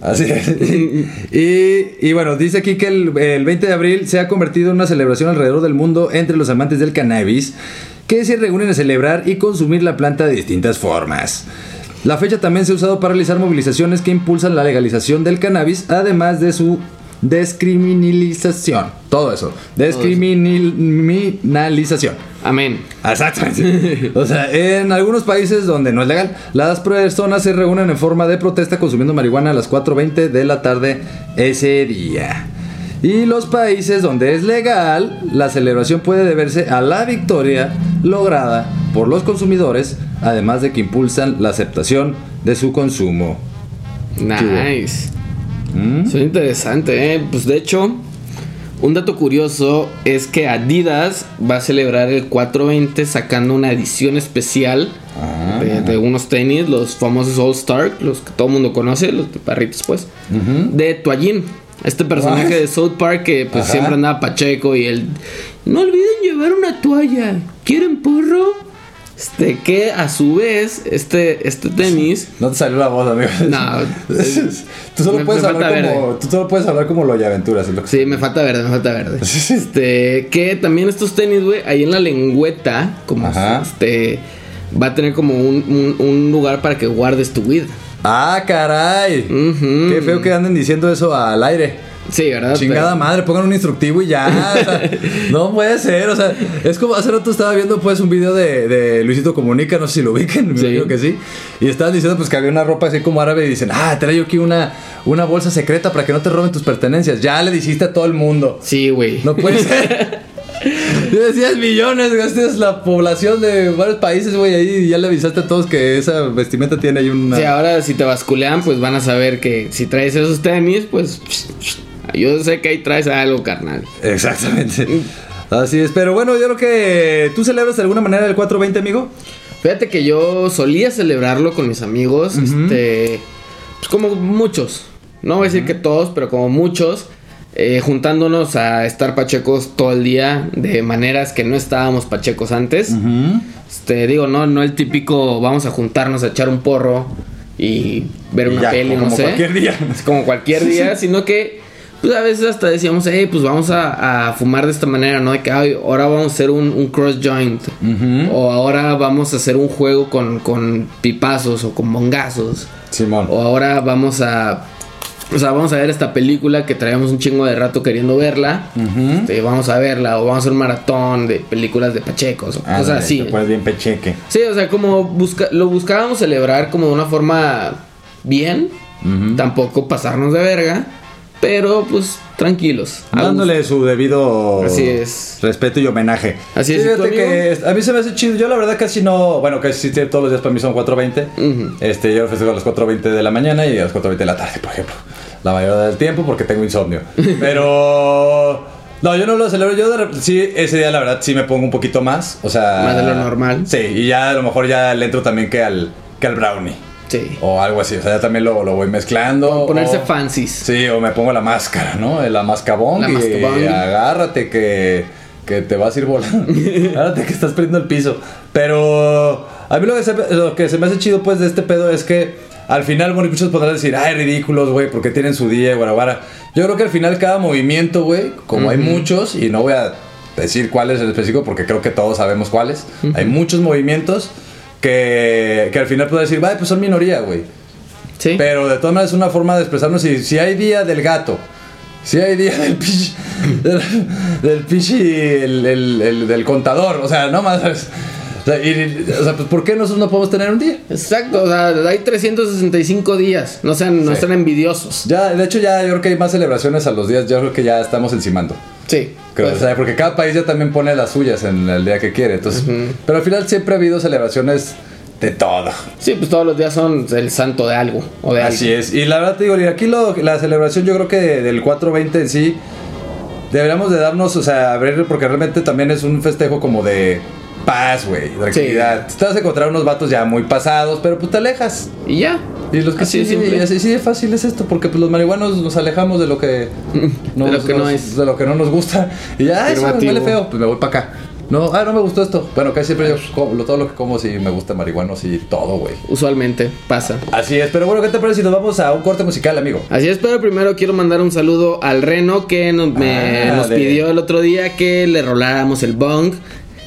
B: Así es. y, y bueno, dice aquí que el, el 20 de abril se ha convertido en una celebración alrededor del mundo entre los amantes del cannabis que se reúnen a celebrar y consumir la planta de distintas formas. La fecha también se ha usado para realizar movilizaciones que impulsan la legalización del cannabis, además de su descriminalización. Todo eso. Descriminalización.
A: Amén.
B: Exactamente. o sea, en algunos países donde no es legal, las personas se reúnen en forma de protesta consumiendo marihuana a las 4.20 de la tarde ese día. Y los países donde es legal, la celebración puede deberse a la victoria lograda por los consumidores, además de que impulsan la aceptación de su consumo.
A: Nice.
B: ¿Mm?
A: Interesante, ¿eh? Pues de hecho, un dato curioso es que Adidas va a celebrar el 420 sacando una edición especial
B: Ah.
A: de, de unos tenis, los famosos All Star, los que todo el mundo conoce, los de perritos pues, de Toallín. Este personaje
B: What?
A: de South Park que pues
B: Ajá.
A: siempre andaba pacheco y él... No olviden llevar una toalla. ¿Quieren porro? Este, que a su vez, este, este tenis...
B: No te salió la voz, amigo.
A: No,
B: tú, solo
A: me-
B: puedes
A: me
B: hablar como, tú solo puedes hablar como lo de aventuras. es lo que-
A: Sí, me falta verde, me falta verde. Este, que también estos tenis, güey, ahí en la lengüeta, como
B: Ajá.
A: este, va a tener como un, un- un lugar para que guardes tu weed.
B: Ah, caray.
A: Ujú.
B: Qué feo que anden diciendo eso al aire.
A: Sí, ¿verdad?
B: Chingada
A: Pero-
B: madre, pongan un instructivo y ya. o sea, no puede ser, o sea, es como hace rato estaba viendo pues un video de, de Luisito Comunica, no sé si lo ubiquen, me
A: Sí.
B: imagino que sí. Y estaban diciendo pues que había una ropa así como árabe y dicen, ah, traigo aquí una, una bolsa secreta para que no te roben tus pertenencias. Ya le dijiste a todo el mundo.
A: Sí, güey.
B: No puede ser. Decías millones, gastas la población de varios países, güey, ahí ya le avisaste a todos que esa vestimenta tiene ahí una...
A: Sí, ahora si te basculean, pues van a saber que si traes esos tenis, pues yo sé que ahí traes algo, carnal.
B: Exactamente. Así es, pero bueno, yo creo que tú celebras de alguna manera el 420, amigo.
A: Fíjate que yo solía celebrarlo con mis amigos, este, pues como muchos, no voy a decir que todos, pero como muchos, eh, juntándonos a estar pachecos todo el día de maneras que no estábamos pachecos antes. Este, digo, no, no el típico vamos a juntarnos a echar un porro y ver una
B: ya,
A: peli,
B: como
A: no sé.
B: cualquier día.
A: Es como cualquier día, sino que pues a veces hasta decíamos, hey, pues vamos a, a fumar de esta manera, ¿no? De que "Ay, ahora vamos a hacer un, un cross joint. O ahora vamos a hacer un juego con, con pipazos o con bongazos.
B: Simón.
A: O ahora vamos a. O sea, vamos a ver esta película que traíamos un chingo de rato queriendo verla. Este, vamos a verla. O vamos a hacer un maratón de películas de Pachecos. O cosas
B: Ándale,
A: así.
B: bien pecheque.
A: Sí, o sea, como busca lo buscábamos celebrar como de una forma bien. Tampoco pasarnos de verga. Pero pues tranquilos.
B: Dándole su debido
A: Así es.
B: respeto y homenaje.
A: Así es, ¿y
B: Fíjate que a mí se me hace chido. Yo la verdad casi no, bueno, casi todos los días para mí son 4.20.
A: Ujú.
B: Este, yo festejo a las 4.20 de la mañana y a las 4.20 de la tarde, por ejemplo. La mayoría del tiempo porque tengo insomnio. Pero... No, yo no lo celebro. Yo de sí, ese día la verdad sí me pongo un poquito más. O sea...
A: Más de lo normal.
B: Sí, y ya a lo mejor ya le entro también que al, que al brownie.
A: Sí.
B: O algo así. O sea, ya también lo, lo voy mezclando.
A: Ponerse
B: o-
A: fancies.
B: Sí, o me pongo la máscara, ¿no? La mascabón y agárrate que, que te vas a ir volando. Agárrate que estás perdiendo el piso. Pero a mí lo que, se, lo que se me hace chido pues de este pedo es que al final, bueno, muchos podrán decir, ay, ridículos, güey, porque tienen su día, guarabara. Yo creo que al final cada movimiento, güey, como hay muchos, y no voy a decir cuáles en específico porque creo que todos sabemos cuáles, hay muchos movimientos que, que al final puedo decir, vaya, pues son minoría, güey.
A: Sí.
B: Pero de todas maneras es una forma de expresarnos. Si, si hay día del gato, si hay día del pichi, del, del pichi, el, el- el- del contador, o sea, no más. O sea, y- o sea, pues ¿por qué nosotros no podemos tener un día?
A: Exacto, o sea, hay 365 días. No sean, no
B: Sí.
A: sean envidiosos.
B: Ya, de hecho, ya yo creo que hay más celebraciones a los días. Yo creo que ya estamos encimando.
A: Sí.
B: Creo,
A: pues,
B: o sea, porque cada país ya también pone las suyas en el día que quiere. Entonces, pero al final siempre ha habido celebraciones de todo.
A: sí, pues todos los días son el santo de algo. O de
B: Así
A: algo.
B: es. Y la verdad te digo, y aquí lo- la celebración yo creo que del 420 en sí deberíamos de darnos, o sea, a ver, porque realmente también es un festejo como de paz, güey, tranquilidad. Te vas a encontrar unos vatos ya muy pasados, pero pues te alejas.
A: Y ya.
B: Y los que
A: Así de
B: sí,
A: simple.
B: y así sí de fácil es esto, porque pues los marihuanos nos alejamos de lo que
A: De lo que no es.
B: de lo que no nos gusta. Y ya, eso me huele feo, pues me voy para acá. No, ah, no me gustó esto. Bueno, casi siempre yo como, todo lo que como sí me gusta marihuanos y todo, güey.
A: Usualmente pasa.
B: Así es, pero bueno, ¿qué te parece si nos vamos a un corte musical, amigo?
A: Así es, pero primero quiero mandar un saludo al Reno que nos, me-
B: Ah,
A: nos
B: de-
A: pidió el otro día que le roláramos el bong.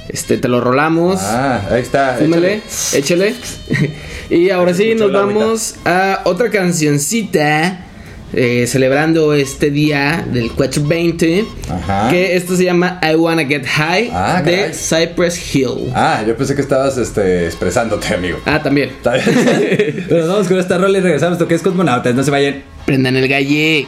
A: Este, te lo rolamos.
B: Ah, ahí está.
A: Fúmele, échale. y ahora sí, nos vamos a otra cancioncita. eh, celebrando este día del 420.
B: Ajá.
A: Que esto se llama I Wanna Get High
B: Ah,
A: de
B: caray.
A: Cypress Hill.
B: Ah, yo pensé que estabas este, expresándote, amigo.
A: Ah, también.
B: Pero vamos con esta rola y regresamos. Esto que es Cosmonautas, no se vayan.
A: Prendan el galle.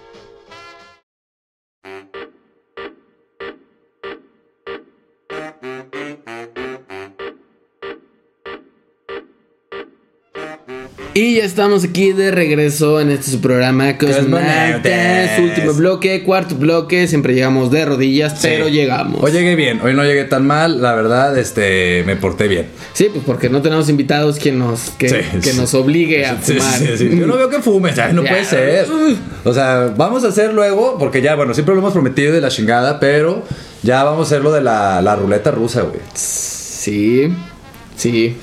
A: Y ya estamos aquí de regreso en este su programa Cosmonautas. Último bloque, cuarto bloque. Siempre llegamos de rodillas, pero llegamos.
B: Hoy llegué bien, hoy no llegué tan mal, la verdad, este, me porté bien.
A: Sí, pues porque no tenemos invitados que nos, que,
B: Sí,
A: que
B: sí.
A: nos obligue a fumar.
B: Yo no veo que fumes, no
A: Ya.
B: puede ser. O sea, vamos a hacer luego, porque ya, bueno, siempre lo hemos prometido de la chingada, pero ya vamos a hacer lo de la, la ruleta rusa, güey.
A: Sí, sí.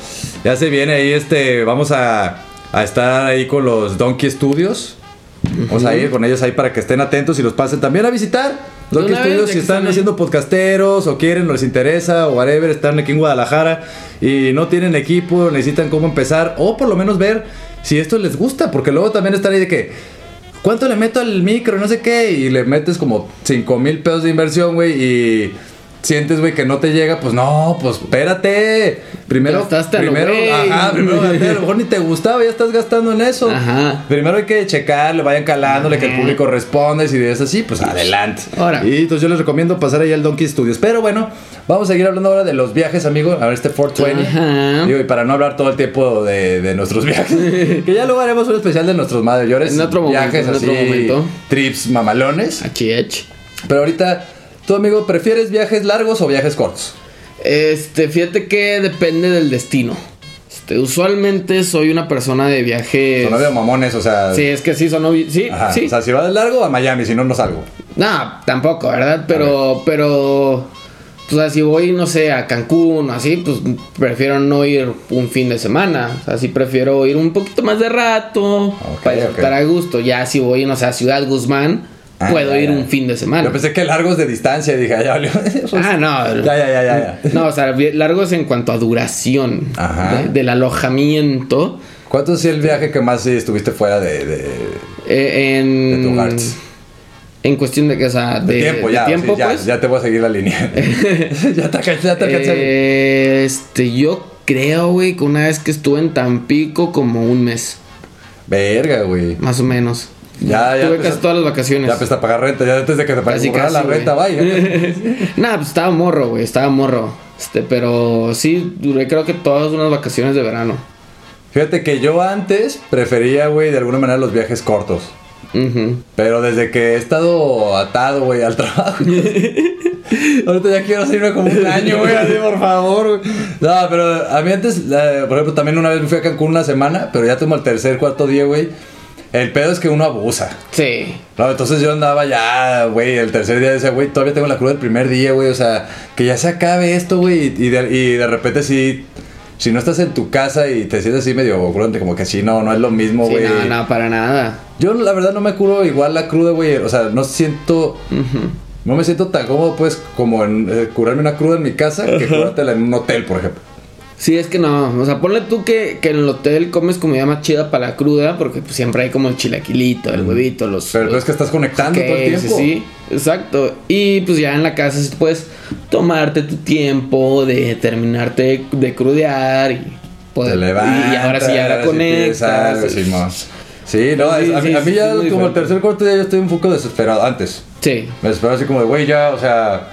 B: Ya se viene ahí, este, vamos a, a estar ahí con los Donkey Studios. Vamos a ir con ellos ahí para que estén atentos y los pasen también a visitar. Donkey Studios, si están haciendo podcasteros o quieren o les interesa o whatever, están aquí en Guadalajara y no tienen equipo, necesitan cómo empezar o por lo menos ver si esto les gusta, porque luego también están ahí de que, ¿cuánto le meto al micro? No sé qué, y le metes como 5 mil pesos de inversión, güey, y sientes, güey, que no te llega, pues no, pues espérate. Primero,
A: lo
B: primero, ajá, primero, a lo mejor ni te gustaba, ya estás gastando en eso.
A: Ajá.
B: Primero hay que checarle, vayan calándole, que el público responde. Si es así, pues adelante.
A: Ahora.
B: Y entonces yo les recomiendo pasar ahí al Donkey Studios. Pero bueno, vamos a seguir hablando ahora de los viajes, amigo. A ver, este 420.
A: Ajá.
B: Digo, y para no hablar todo el tiempo de, de nuestros viajes. que ya luego haremos un especial de nuestros mayores.
A: En otro momento,
B: Viajes
A: en
B: así,
A: otro momento.
B: trips mamalones.
A: Aquí, ech.
B: Pero ahorita, tú, amigo, ¿prefieres viajes largos o viajes cortos?
A: Este, fíjate que depende del destino. Este, usualmente soy una persona de viajes.
B: Son medio mamones, o sea.
A: Sí, es que sí, son obvi- Sí,
B: Ajá,
A: sí.
B: O sea, si va de largo, a Miami, si no, no salgo.
A: No, tampoco, ¿verdad? Pero, pero, o sea, si voy, no sé, a Cancún o así, pues prefiero no ir un fin de semana. O sea, sí prefiero ir un poquito más de rato para
B: ok.
A: estar a gusto. Ya si voy, no sé, a Ciudad Guzmán,
B: Ah,
A: puedo
B: ya,
A: ir
B: ya.
A: un fin de semana.
B: Yo pensé que largos de distancia y dije, ah, ya valió.
A: Ah, no.
B: Ya, ya, ya, ya.
A: No, o sea, largos en cuanto a duración
B: Ajá.
A: de- del alojamiento.
B: ¿Cuánto es el viaje que más sí, estuviste fuera de, de,
A: eh, en,
B: de tu hearts?
A: En cuestión de que, o sea,
B: De
A: de,
B: tiempo, ya,
A: tiempo,
B: sí, ya,
A: pues.
B: ya te voy a seguir la línea. ya te alcancé, ya te alcancé.
A: Eh, este, yo creo, güey, que una vez que estuve en Tampico, como un mes,
B: Verga, güey.
A: más o menos.
B: Ya, ya
A: Tuve casi todas las vacaciones.
B: Ya empezaste a pagar renta, ya antes de que te pagara la renta, vaya.
A: Nah, pues estaba morro, güey, estaba morro. Este, pero sí, duré creo que todas unas vacaciones de verano.
B: Fíjate que yo antes prefería, güey, de alguna manera los viajes cortos.
A: Ujú.
B: Pero desde que he estado atado, güey, al trabajo. Ahorita ya quiero salirme como un año, güey, así, por favor, güey. No, pero a mí antes, eh, por ejemplo, también una vez me fui a Cancún una semana, pero ya como el tercer, cuarto día, güey. El pedo es que uno abusa.
A: Sí.
B: No, entonces yo andaba ya, güey, el tercer día decía, güey, todavía tengo la cruda del primer día, güey, o sea, que ya se acabe esto, güey, y, de, y de repente sí, si no estás en tu casa y te sientes así medio crudo, como que sí, no, no es lo mismo,
A: Sí,
B: güey.
A: no, no, para nada.
B: Yo la verdad no me curo igual la cruda, güey, o sea, no siento, no me siento tan cómodo, pues, como en eh, curarme una cruda en mi casa que curártela en un hotel, por ejemplo.
A: Sí, es que no. O sea, ponle tú que, que en el hotel comes comida más chida para la cruda, porque pues, siempre hay como el chilaquilito, el huevito, los.
B: Pero
A: los
B: es que estás conectando todo el tiempo.
A: Sí, exacto. Y pues ya en la casa sí puedes tomarte tu tiempo de terminarte de crudear y poder.
B: Te levantas,
A: y ahora sí ya
B: algo,
A: conectas.
B: Sí, no,
A: Sí,
B: a, mí,
A: sí,
B: a mí
A: sí,
B: ya como el tercer corte día yo estoy un poco desesperado antes.
A: Sí.
B: Me desespero así como de, güey, ya, o sea,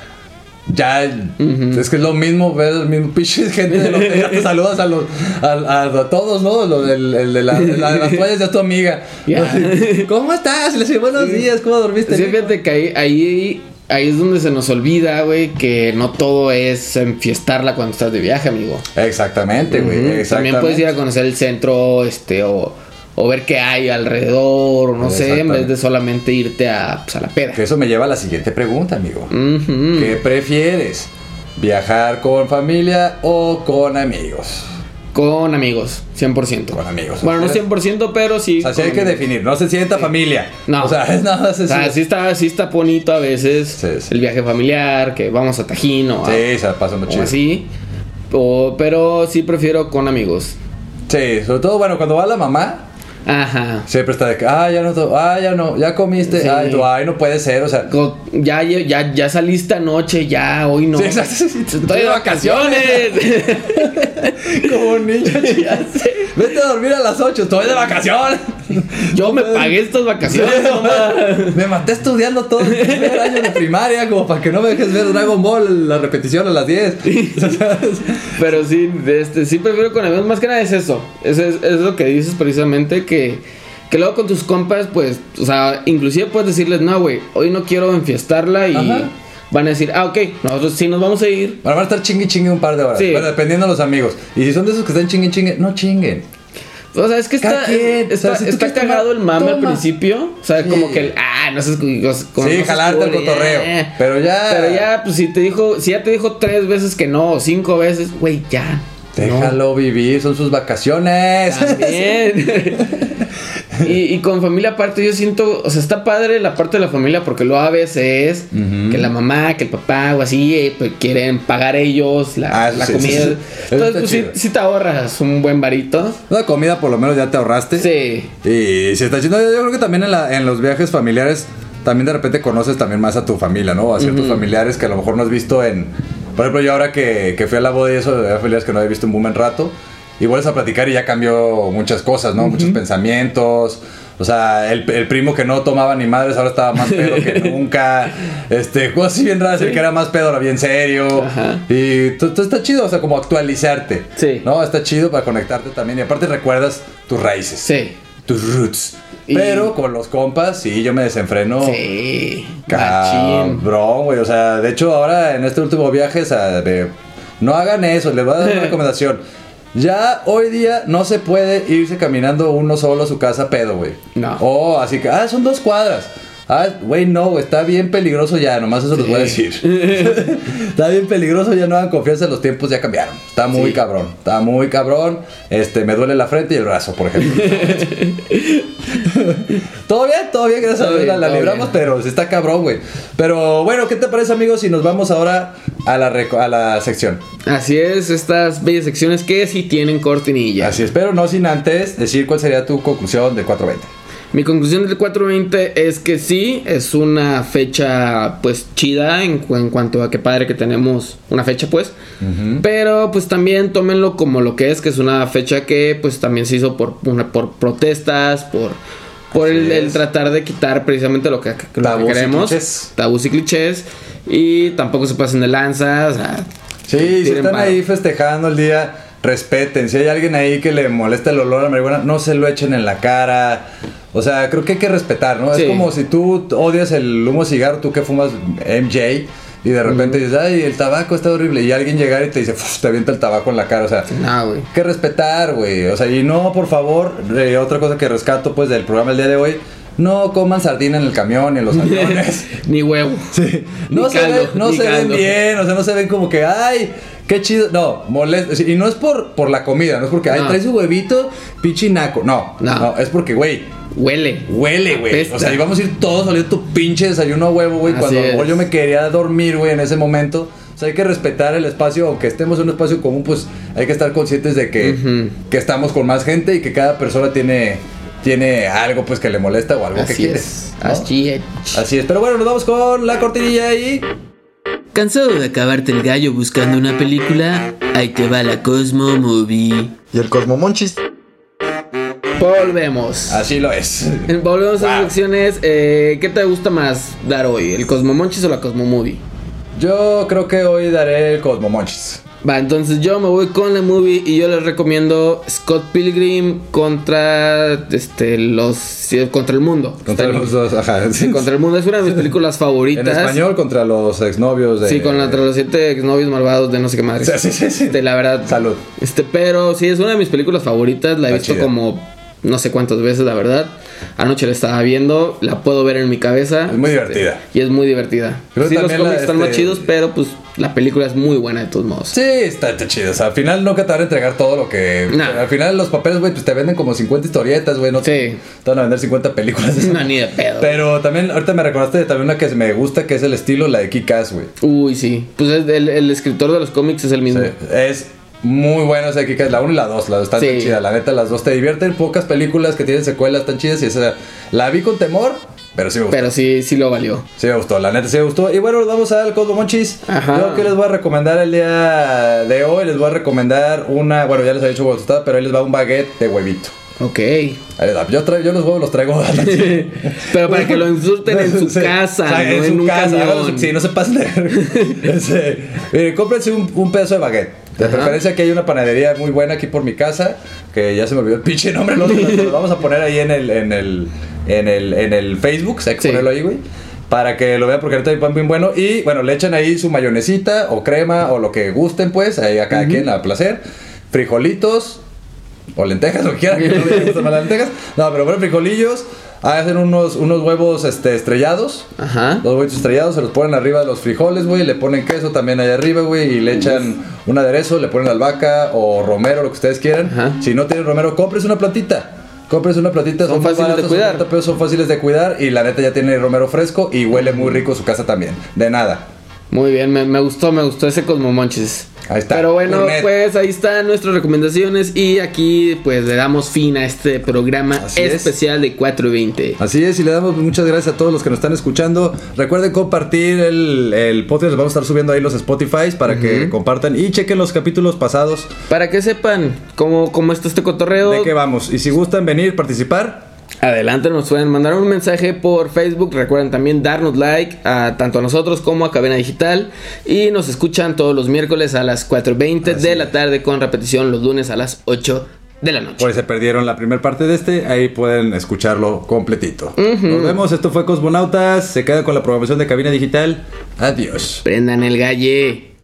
B: ya, es que es lo mismo ver el mismo pinche gente ya te saludas a los, a, a- a todos, ¿no? Lo del, el de, la, la de las toallas es tu amiga. ¿Cómo estás? Le digo, buenos días, ¿cómo dormiste?
A: Sí, fíjate que ahí, ahí, ahí es donde se nos olvida, güey, que no todo es enfiestarla cuando estás de viaje, amigo.
B: Exactamente, güey.
A: También puedes ir a conocer el centro, este, o, o ver qué hay alrededor, o no sé, en vez de solamente irte a, pues, a la peda.
B: Que eso me lleva a la siguiente pregunta, amigo. ¿Qué prefieres? ¿Viajar con familia o con amigos?
A: Con amigos, 100%.
B: Con amigos.
A: Bueno, no
B: ¿Eres?
A: 100%, pero sí.
B: O sea, sí hay que definir, no se sienta familia.
A: No.
B: O sea, es nada más
A: O sea, sí está, sí está bonito a veces
B: Sí,
A: el viaje familiar, que vamos a Tajín o, a-
B: Sí, se la pasa muy
A: o
B: chido.
A: así. O- pero sí prefiero con amigos.
B: Sí, sobre todo, bueno, cuando va la mamá,
A: Ajá.
B: siempre está de que, ah, ya no, ah, ya no, ya comiste,
A: Sí.
B: ay, tú, ay, no puede ser, o sea.
A: Ya, ya, ya saliste anoche, ya, hoy no.
B: Sí, exacto, sí, sí.
A: Estoy de vacaciones.
B: Como un niño, ya sé. Vete a dormir a las 8, estoy de vacaciones.
A: Yo me pagué estas vacaciones.
B: Me maté estudiando todo el primer año de primaria como para que no me dejes ver Dragon Ball la repetición a las 10.
A: Pero sí, este, sí prefiero con amigos. Más que nada es eso. Es, es, es lo que dices precisamente que, que luego con tus compas, pues, o sea, inclusive puedes decirles, no, güey, hoy no quiero enfiestarla y
B: Ajá.
A: Van a decir, ah, ok, nosotros sí nos vamos a ir.
B: Van a estar chingue chingue un par de horas.
A: Sí.
B: Bueno, dependiendo de los amigos. Y si son de esos que están chingue chingue, no chinguen.
A: O sea, es que está,
B: quien,
A: está,
B: o sea, si tú
A: está
B: quieres
A: cagado el mame al principio. O sea,
B: Sí.
A: como que el, ah, no sé, como
B: Sí, jalarte el cotorreo. Pero ya-
A: Pero ya, pues si te dijo, si ya te dijo tres veces que no, o cinco veces, güey, ya.
B: Déjalo vivir, son sus vacaciones.
A: También. y, y con familia aparte, yo siento, o sea, está padre la parte de la familia porque luego a veces que la mamá, que el papá o así, eh, pues quieren pagar ellos la,
B: Ah,
A: la
B: sí,
A: comida.
B: sí, sí. Eso
A: Entonces, pues sí,
B: chido.
A: sí te ahorras un buen varito.
B: Una comida por lo menos ya te ahorraste.
A: Sí.
B: Y si está chido, yo creo que también en, la- en los viajes familiares, también de repente conoces también más a tu familia, ¿no? A ciertos familiares que a lo mejor no has visto en... Por ejemplo, yo ahora que, que fui a la boda y eso, había familiares que no había visto en un buen rato, y vuelves a platicar y ya cambió muchas cosas, ¿no? Muchos pensamientos. O sea, el, el primo que no tomaba ni madres ahora estaba más pedo que nunca. Este, cosas así bien raras. El que era más pedo ahora bien serio.
A: Ajá.
B: Y t- t- está chido, o sea, como actualizarte.
A: Sí.
B: ¿No? Está chido para conectarte también. Y aparte recuerdas tus raíces
A: Sí.
B: tus roots.
A: Y-
B: Pero con los compas, sí, yo me desenfreno.
A: Sí.
B: Cabrón, güey. O sea, de hecho, ahora en este último viaje, o sea, de- no hagan eso. Les voy a dar una recomendación. Ya hoy día no se puede irse caminando uno solo a su casa pedo, güey.
A: No.
B: Oh, así que, ah, son dos cuadras. Ah, güey, no, está bien peligroso ya, nomás eso les voy a decir. está bien peligroso, ya no hagan confianza, los tiempos ya cambiaron. Está muy
A: Sí.
B: cabrón, está muy cabrón. Este, me duele la frente y el brazo, por ejemplo. todo bien, todo bien, gracias a Dios la, libramos,
A: bien.
B: pero sí está cabrón, güey. Pero bueno, ¿qué te parece, amigos, si nos vamos ahora a la, a la sección?
A: Así es, estas bellas secciones que sí tienen cortinilla.
B: Así es, pero no sin antes decir cuál sería tu conclusión del 420.
A: Mi conclusión del 420 es que sí, es una fecha pues chida en, cu- en cuanto a que padre que tenemos una fecha pues. Pero pues también tómenlo como lo que es, que es una fecha que pues también se hizo por, una, por protestas, por, por el, tratar de quitar precisamente lo que, lo que
B: y
A: queremos.
B: clichés.
A: Tabús y clichés. Y tampoco se pasen de lanza. O sea,
B: Sí, si están
A: paro.
B: ahí festejando el día, respeten. Si hay alguien ahí que le molesta el olor a marihuana, no se lo echen en la cara. O sea, creo que hay que respetar, ¿no?
A: Sí.
B: Es como si tú odias el humo cigarro, tú que fumas MJ, y de repente dices, ay, el tabaco está horrible. Y alguien llega y te dice, "Uf, te avienta el tabaco en la cara. O sea,
A: No,
B: hay que respetar, güey. O sea, y no, por favor, eh, otra cosa que rescato, pues, del programa del día de hoy. No coman sardina en el camión y en los aviones.
A: Ni huevo.
B: No
A: Ni
B: se,
A: caldo,
B: ven, no se ven bien, o sea, no se ven como que, ay, qué chido. No, molesta. Y no es por, por la comida, no es porque, ay,
A: No.
B: trae su huevito, pinche naco. No, no,
A: No.
B: es porque, güey,
A: Huele.
B: huele, güey. O sea, íbamos a ir todos oliendo tu pinche desayuno a huevo, güey, cuando a lo
A: es.
B: mejor yo me quería dormir, güey, en ese momento. O sea, hay que respetar el espacio, aunque estemos en un espacio común, pues hay que estar conscientes de que,
A: Ujú.
B: que estamos con más gente y que cada persona tiene, tiene algo, pues, que le molesta o algo que
A: Así
B: quiere.
A: es.
B: ¿no?
A: Así es.
B: Así es. Pero bueno, nos vamos con la cortinilla y...
I: ¿Cansado de acabarte el gallo buscando una película? Ahí te va la Cosmo Movie.
F: Y el Cosmomonchis.
A: Volvemos.
B: Así lo es.
A: Volvemos a las secciones. Eh, ¿Qué te gusta más dar hoy? ¿El Cosmomonchis o la Cosmomovie?
B: Yo creo que hoy daré el Cosmo Monchis.
A: Va, entonces yo me voy con la movie y yo les recomiendo Scott Pilgrim contra este los contra el mundo.
B: Contra
A: Está
B: los dos, ajá.
A: Sí, contra el mundo es una de mis películas favoritas.
B: En español, contra los exnovios de.
A: Sí, contra los siete exnovios malvados de no sé qué madre.
B: Sí, sí, sí, sí.
A: Este, la verdad.
B: Salud.
A: Este, pero sí, es una de mis películas favoritas. La he
B: Está
A: visto
B: chida.
A: como no sé cuántas veces, la verdad. Anoche la estaba viendo, la puedo ver en mi cabeza.
B: Es muy
A: Este,
B: divertida.
A: Y es muy divertida.
B: Creo
A: sí, los
B: la-
A: cómics están más
B: este-
A: chidos, pero pues la película es muy buena de todos modos.
B: Sí, está, está chido. O sea, al final nunca te van a entregar todo lo que.
A: Nah.
B: Al final los papeles, güey, pues te venden como 50 historietas, güey. No
A: Sí.
B: te van a vender 50 películas.
A: No, ni de pedo.
B: Pero también, ahorita me recordaste de también una que me gusta, que es el estilo, la de Kick-Ass, güey.
A: Uy, sí. Pues es el, el escritor de los cómics es el mismo.
B: Sí, es muy bueno esa de Kick-Ass, la 1 y la 2, las están
A: Sí.
B: chidas. La neta, las dos te divierten. Pocas películas que tienen secuelas tan chidas y esa la vi con temor, pero sí me gustó.
A: Pero sí, sí lo valió.
B: Sí me gustó, la neta sí me gustó. Y bueno, vamos al Cosmo Monchis.
A: Ajá.
B: Yo que les voy a recomendar el día de hoy, les voy a recomendar una, bueno, ya les había dicho huevo tostado, pero ahí les va un baguette de huevito.
A: Ok.
B: Yo, traigo, yo los huevos los traigo a la
A: Pero para que lo insulten en su
B: Sí.
A: casa,
B: O sea,
A: no
B: en
A: en
B: su
A: un
B: casa.
A: camión.
B: Sí, no se pasen de Ese, mire, cómprense un, un pedazo de baguette. De
A: Ajá.
B: preferencia que hay una panadería muy buena aquí por mi casa, que ya se me olvidó el pinche nombre, lo, lo vamos a poner ahí en el, en el, en el, en el Facebook, o sea, hay que
A: Sí.
B: ponerlo ahí, güey. Para que lo vean porque ahorita hay pan bien bueno. Y bueno, le echan ahí su mayonesita o crema o lo que gusten, pues, ahí a cada quien a placer. Frijolitos, o lentejas, lo que quieran, que no las lentejas. No, pero bueno, frijolillos. Hacen unos, unos huevos este, estrellados.
A: Ajá.
B: Los huevos estrellados se los ponen arriba de los frijoles, güey. Le ponen queso también allá arriba, güey. Y le echan un aderezo, le ponen albahaca o romero, lo que ustedes quieran.
A: Ajá.
B: Si no tienen romero, cómprese una plantita. Cómprese una plantita.
A: Son
B: muy
A: fáciles de cuidar.
B: 80 pesos son fáciles de cuidar. Y la neta ya tiene romero fresco y huele muy rico su casa también. De nada.
A: Muy bien, me, me gustó, me gustó ese Cosmo Monches.
B: Ahí está.
A: Pero bueno, pues ahí están nuestras recomendaciones y aquí pues le damos fin a este programa
B: Así es.
A: especial de 420.
B: Así es, y le damos muchas gracias a todos los que nos están escuchando. Recuerden compartir el, el podcast, les vamos a estar subiendo ahí los Spotify para que compartan y chequen los capítulos pasados
A: Para que sepan cómo, cómo está este cotorreo,
B: de qué vamos. Y si gustan venir, participar,
A: adelante nos pueden mandar un mensaje por Facebook. Recuerden también darnos like a tanto a nosotros como a Cabina Digital. Y nos escuchan todos los miércoles a las 4.20 de la tarde con repetición los lunes a las 8 de la noche.
B: por si se perdieron la primera parte de este, ahí pueden escucharlo completito. Nos vemos, esto fue Cosmonautas, se queda con la programación de Cabina Digital. Adiós.
A: Prendan el galle.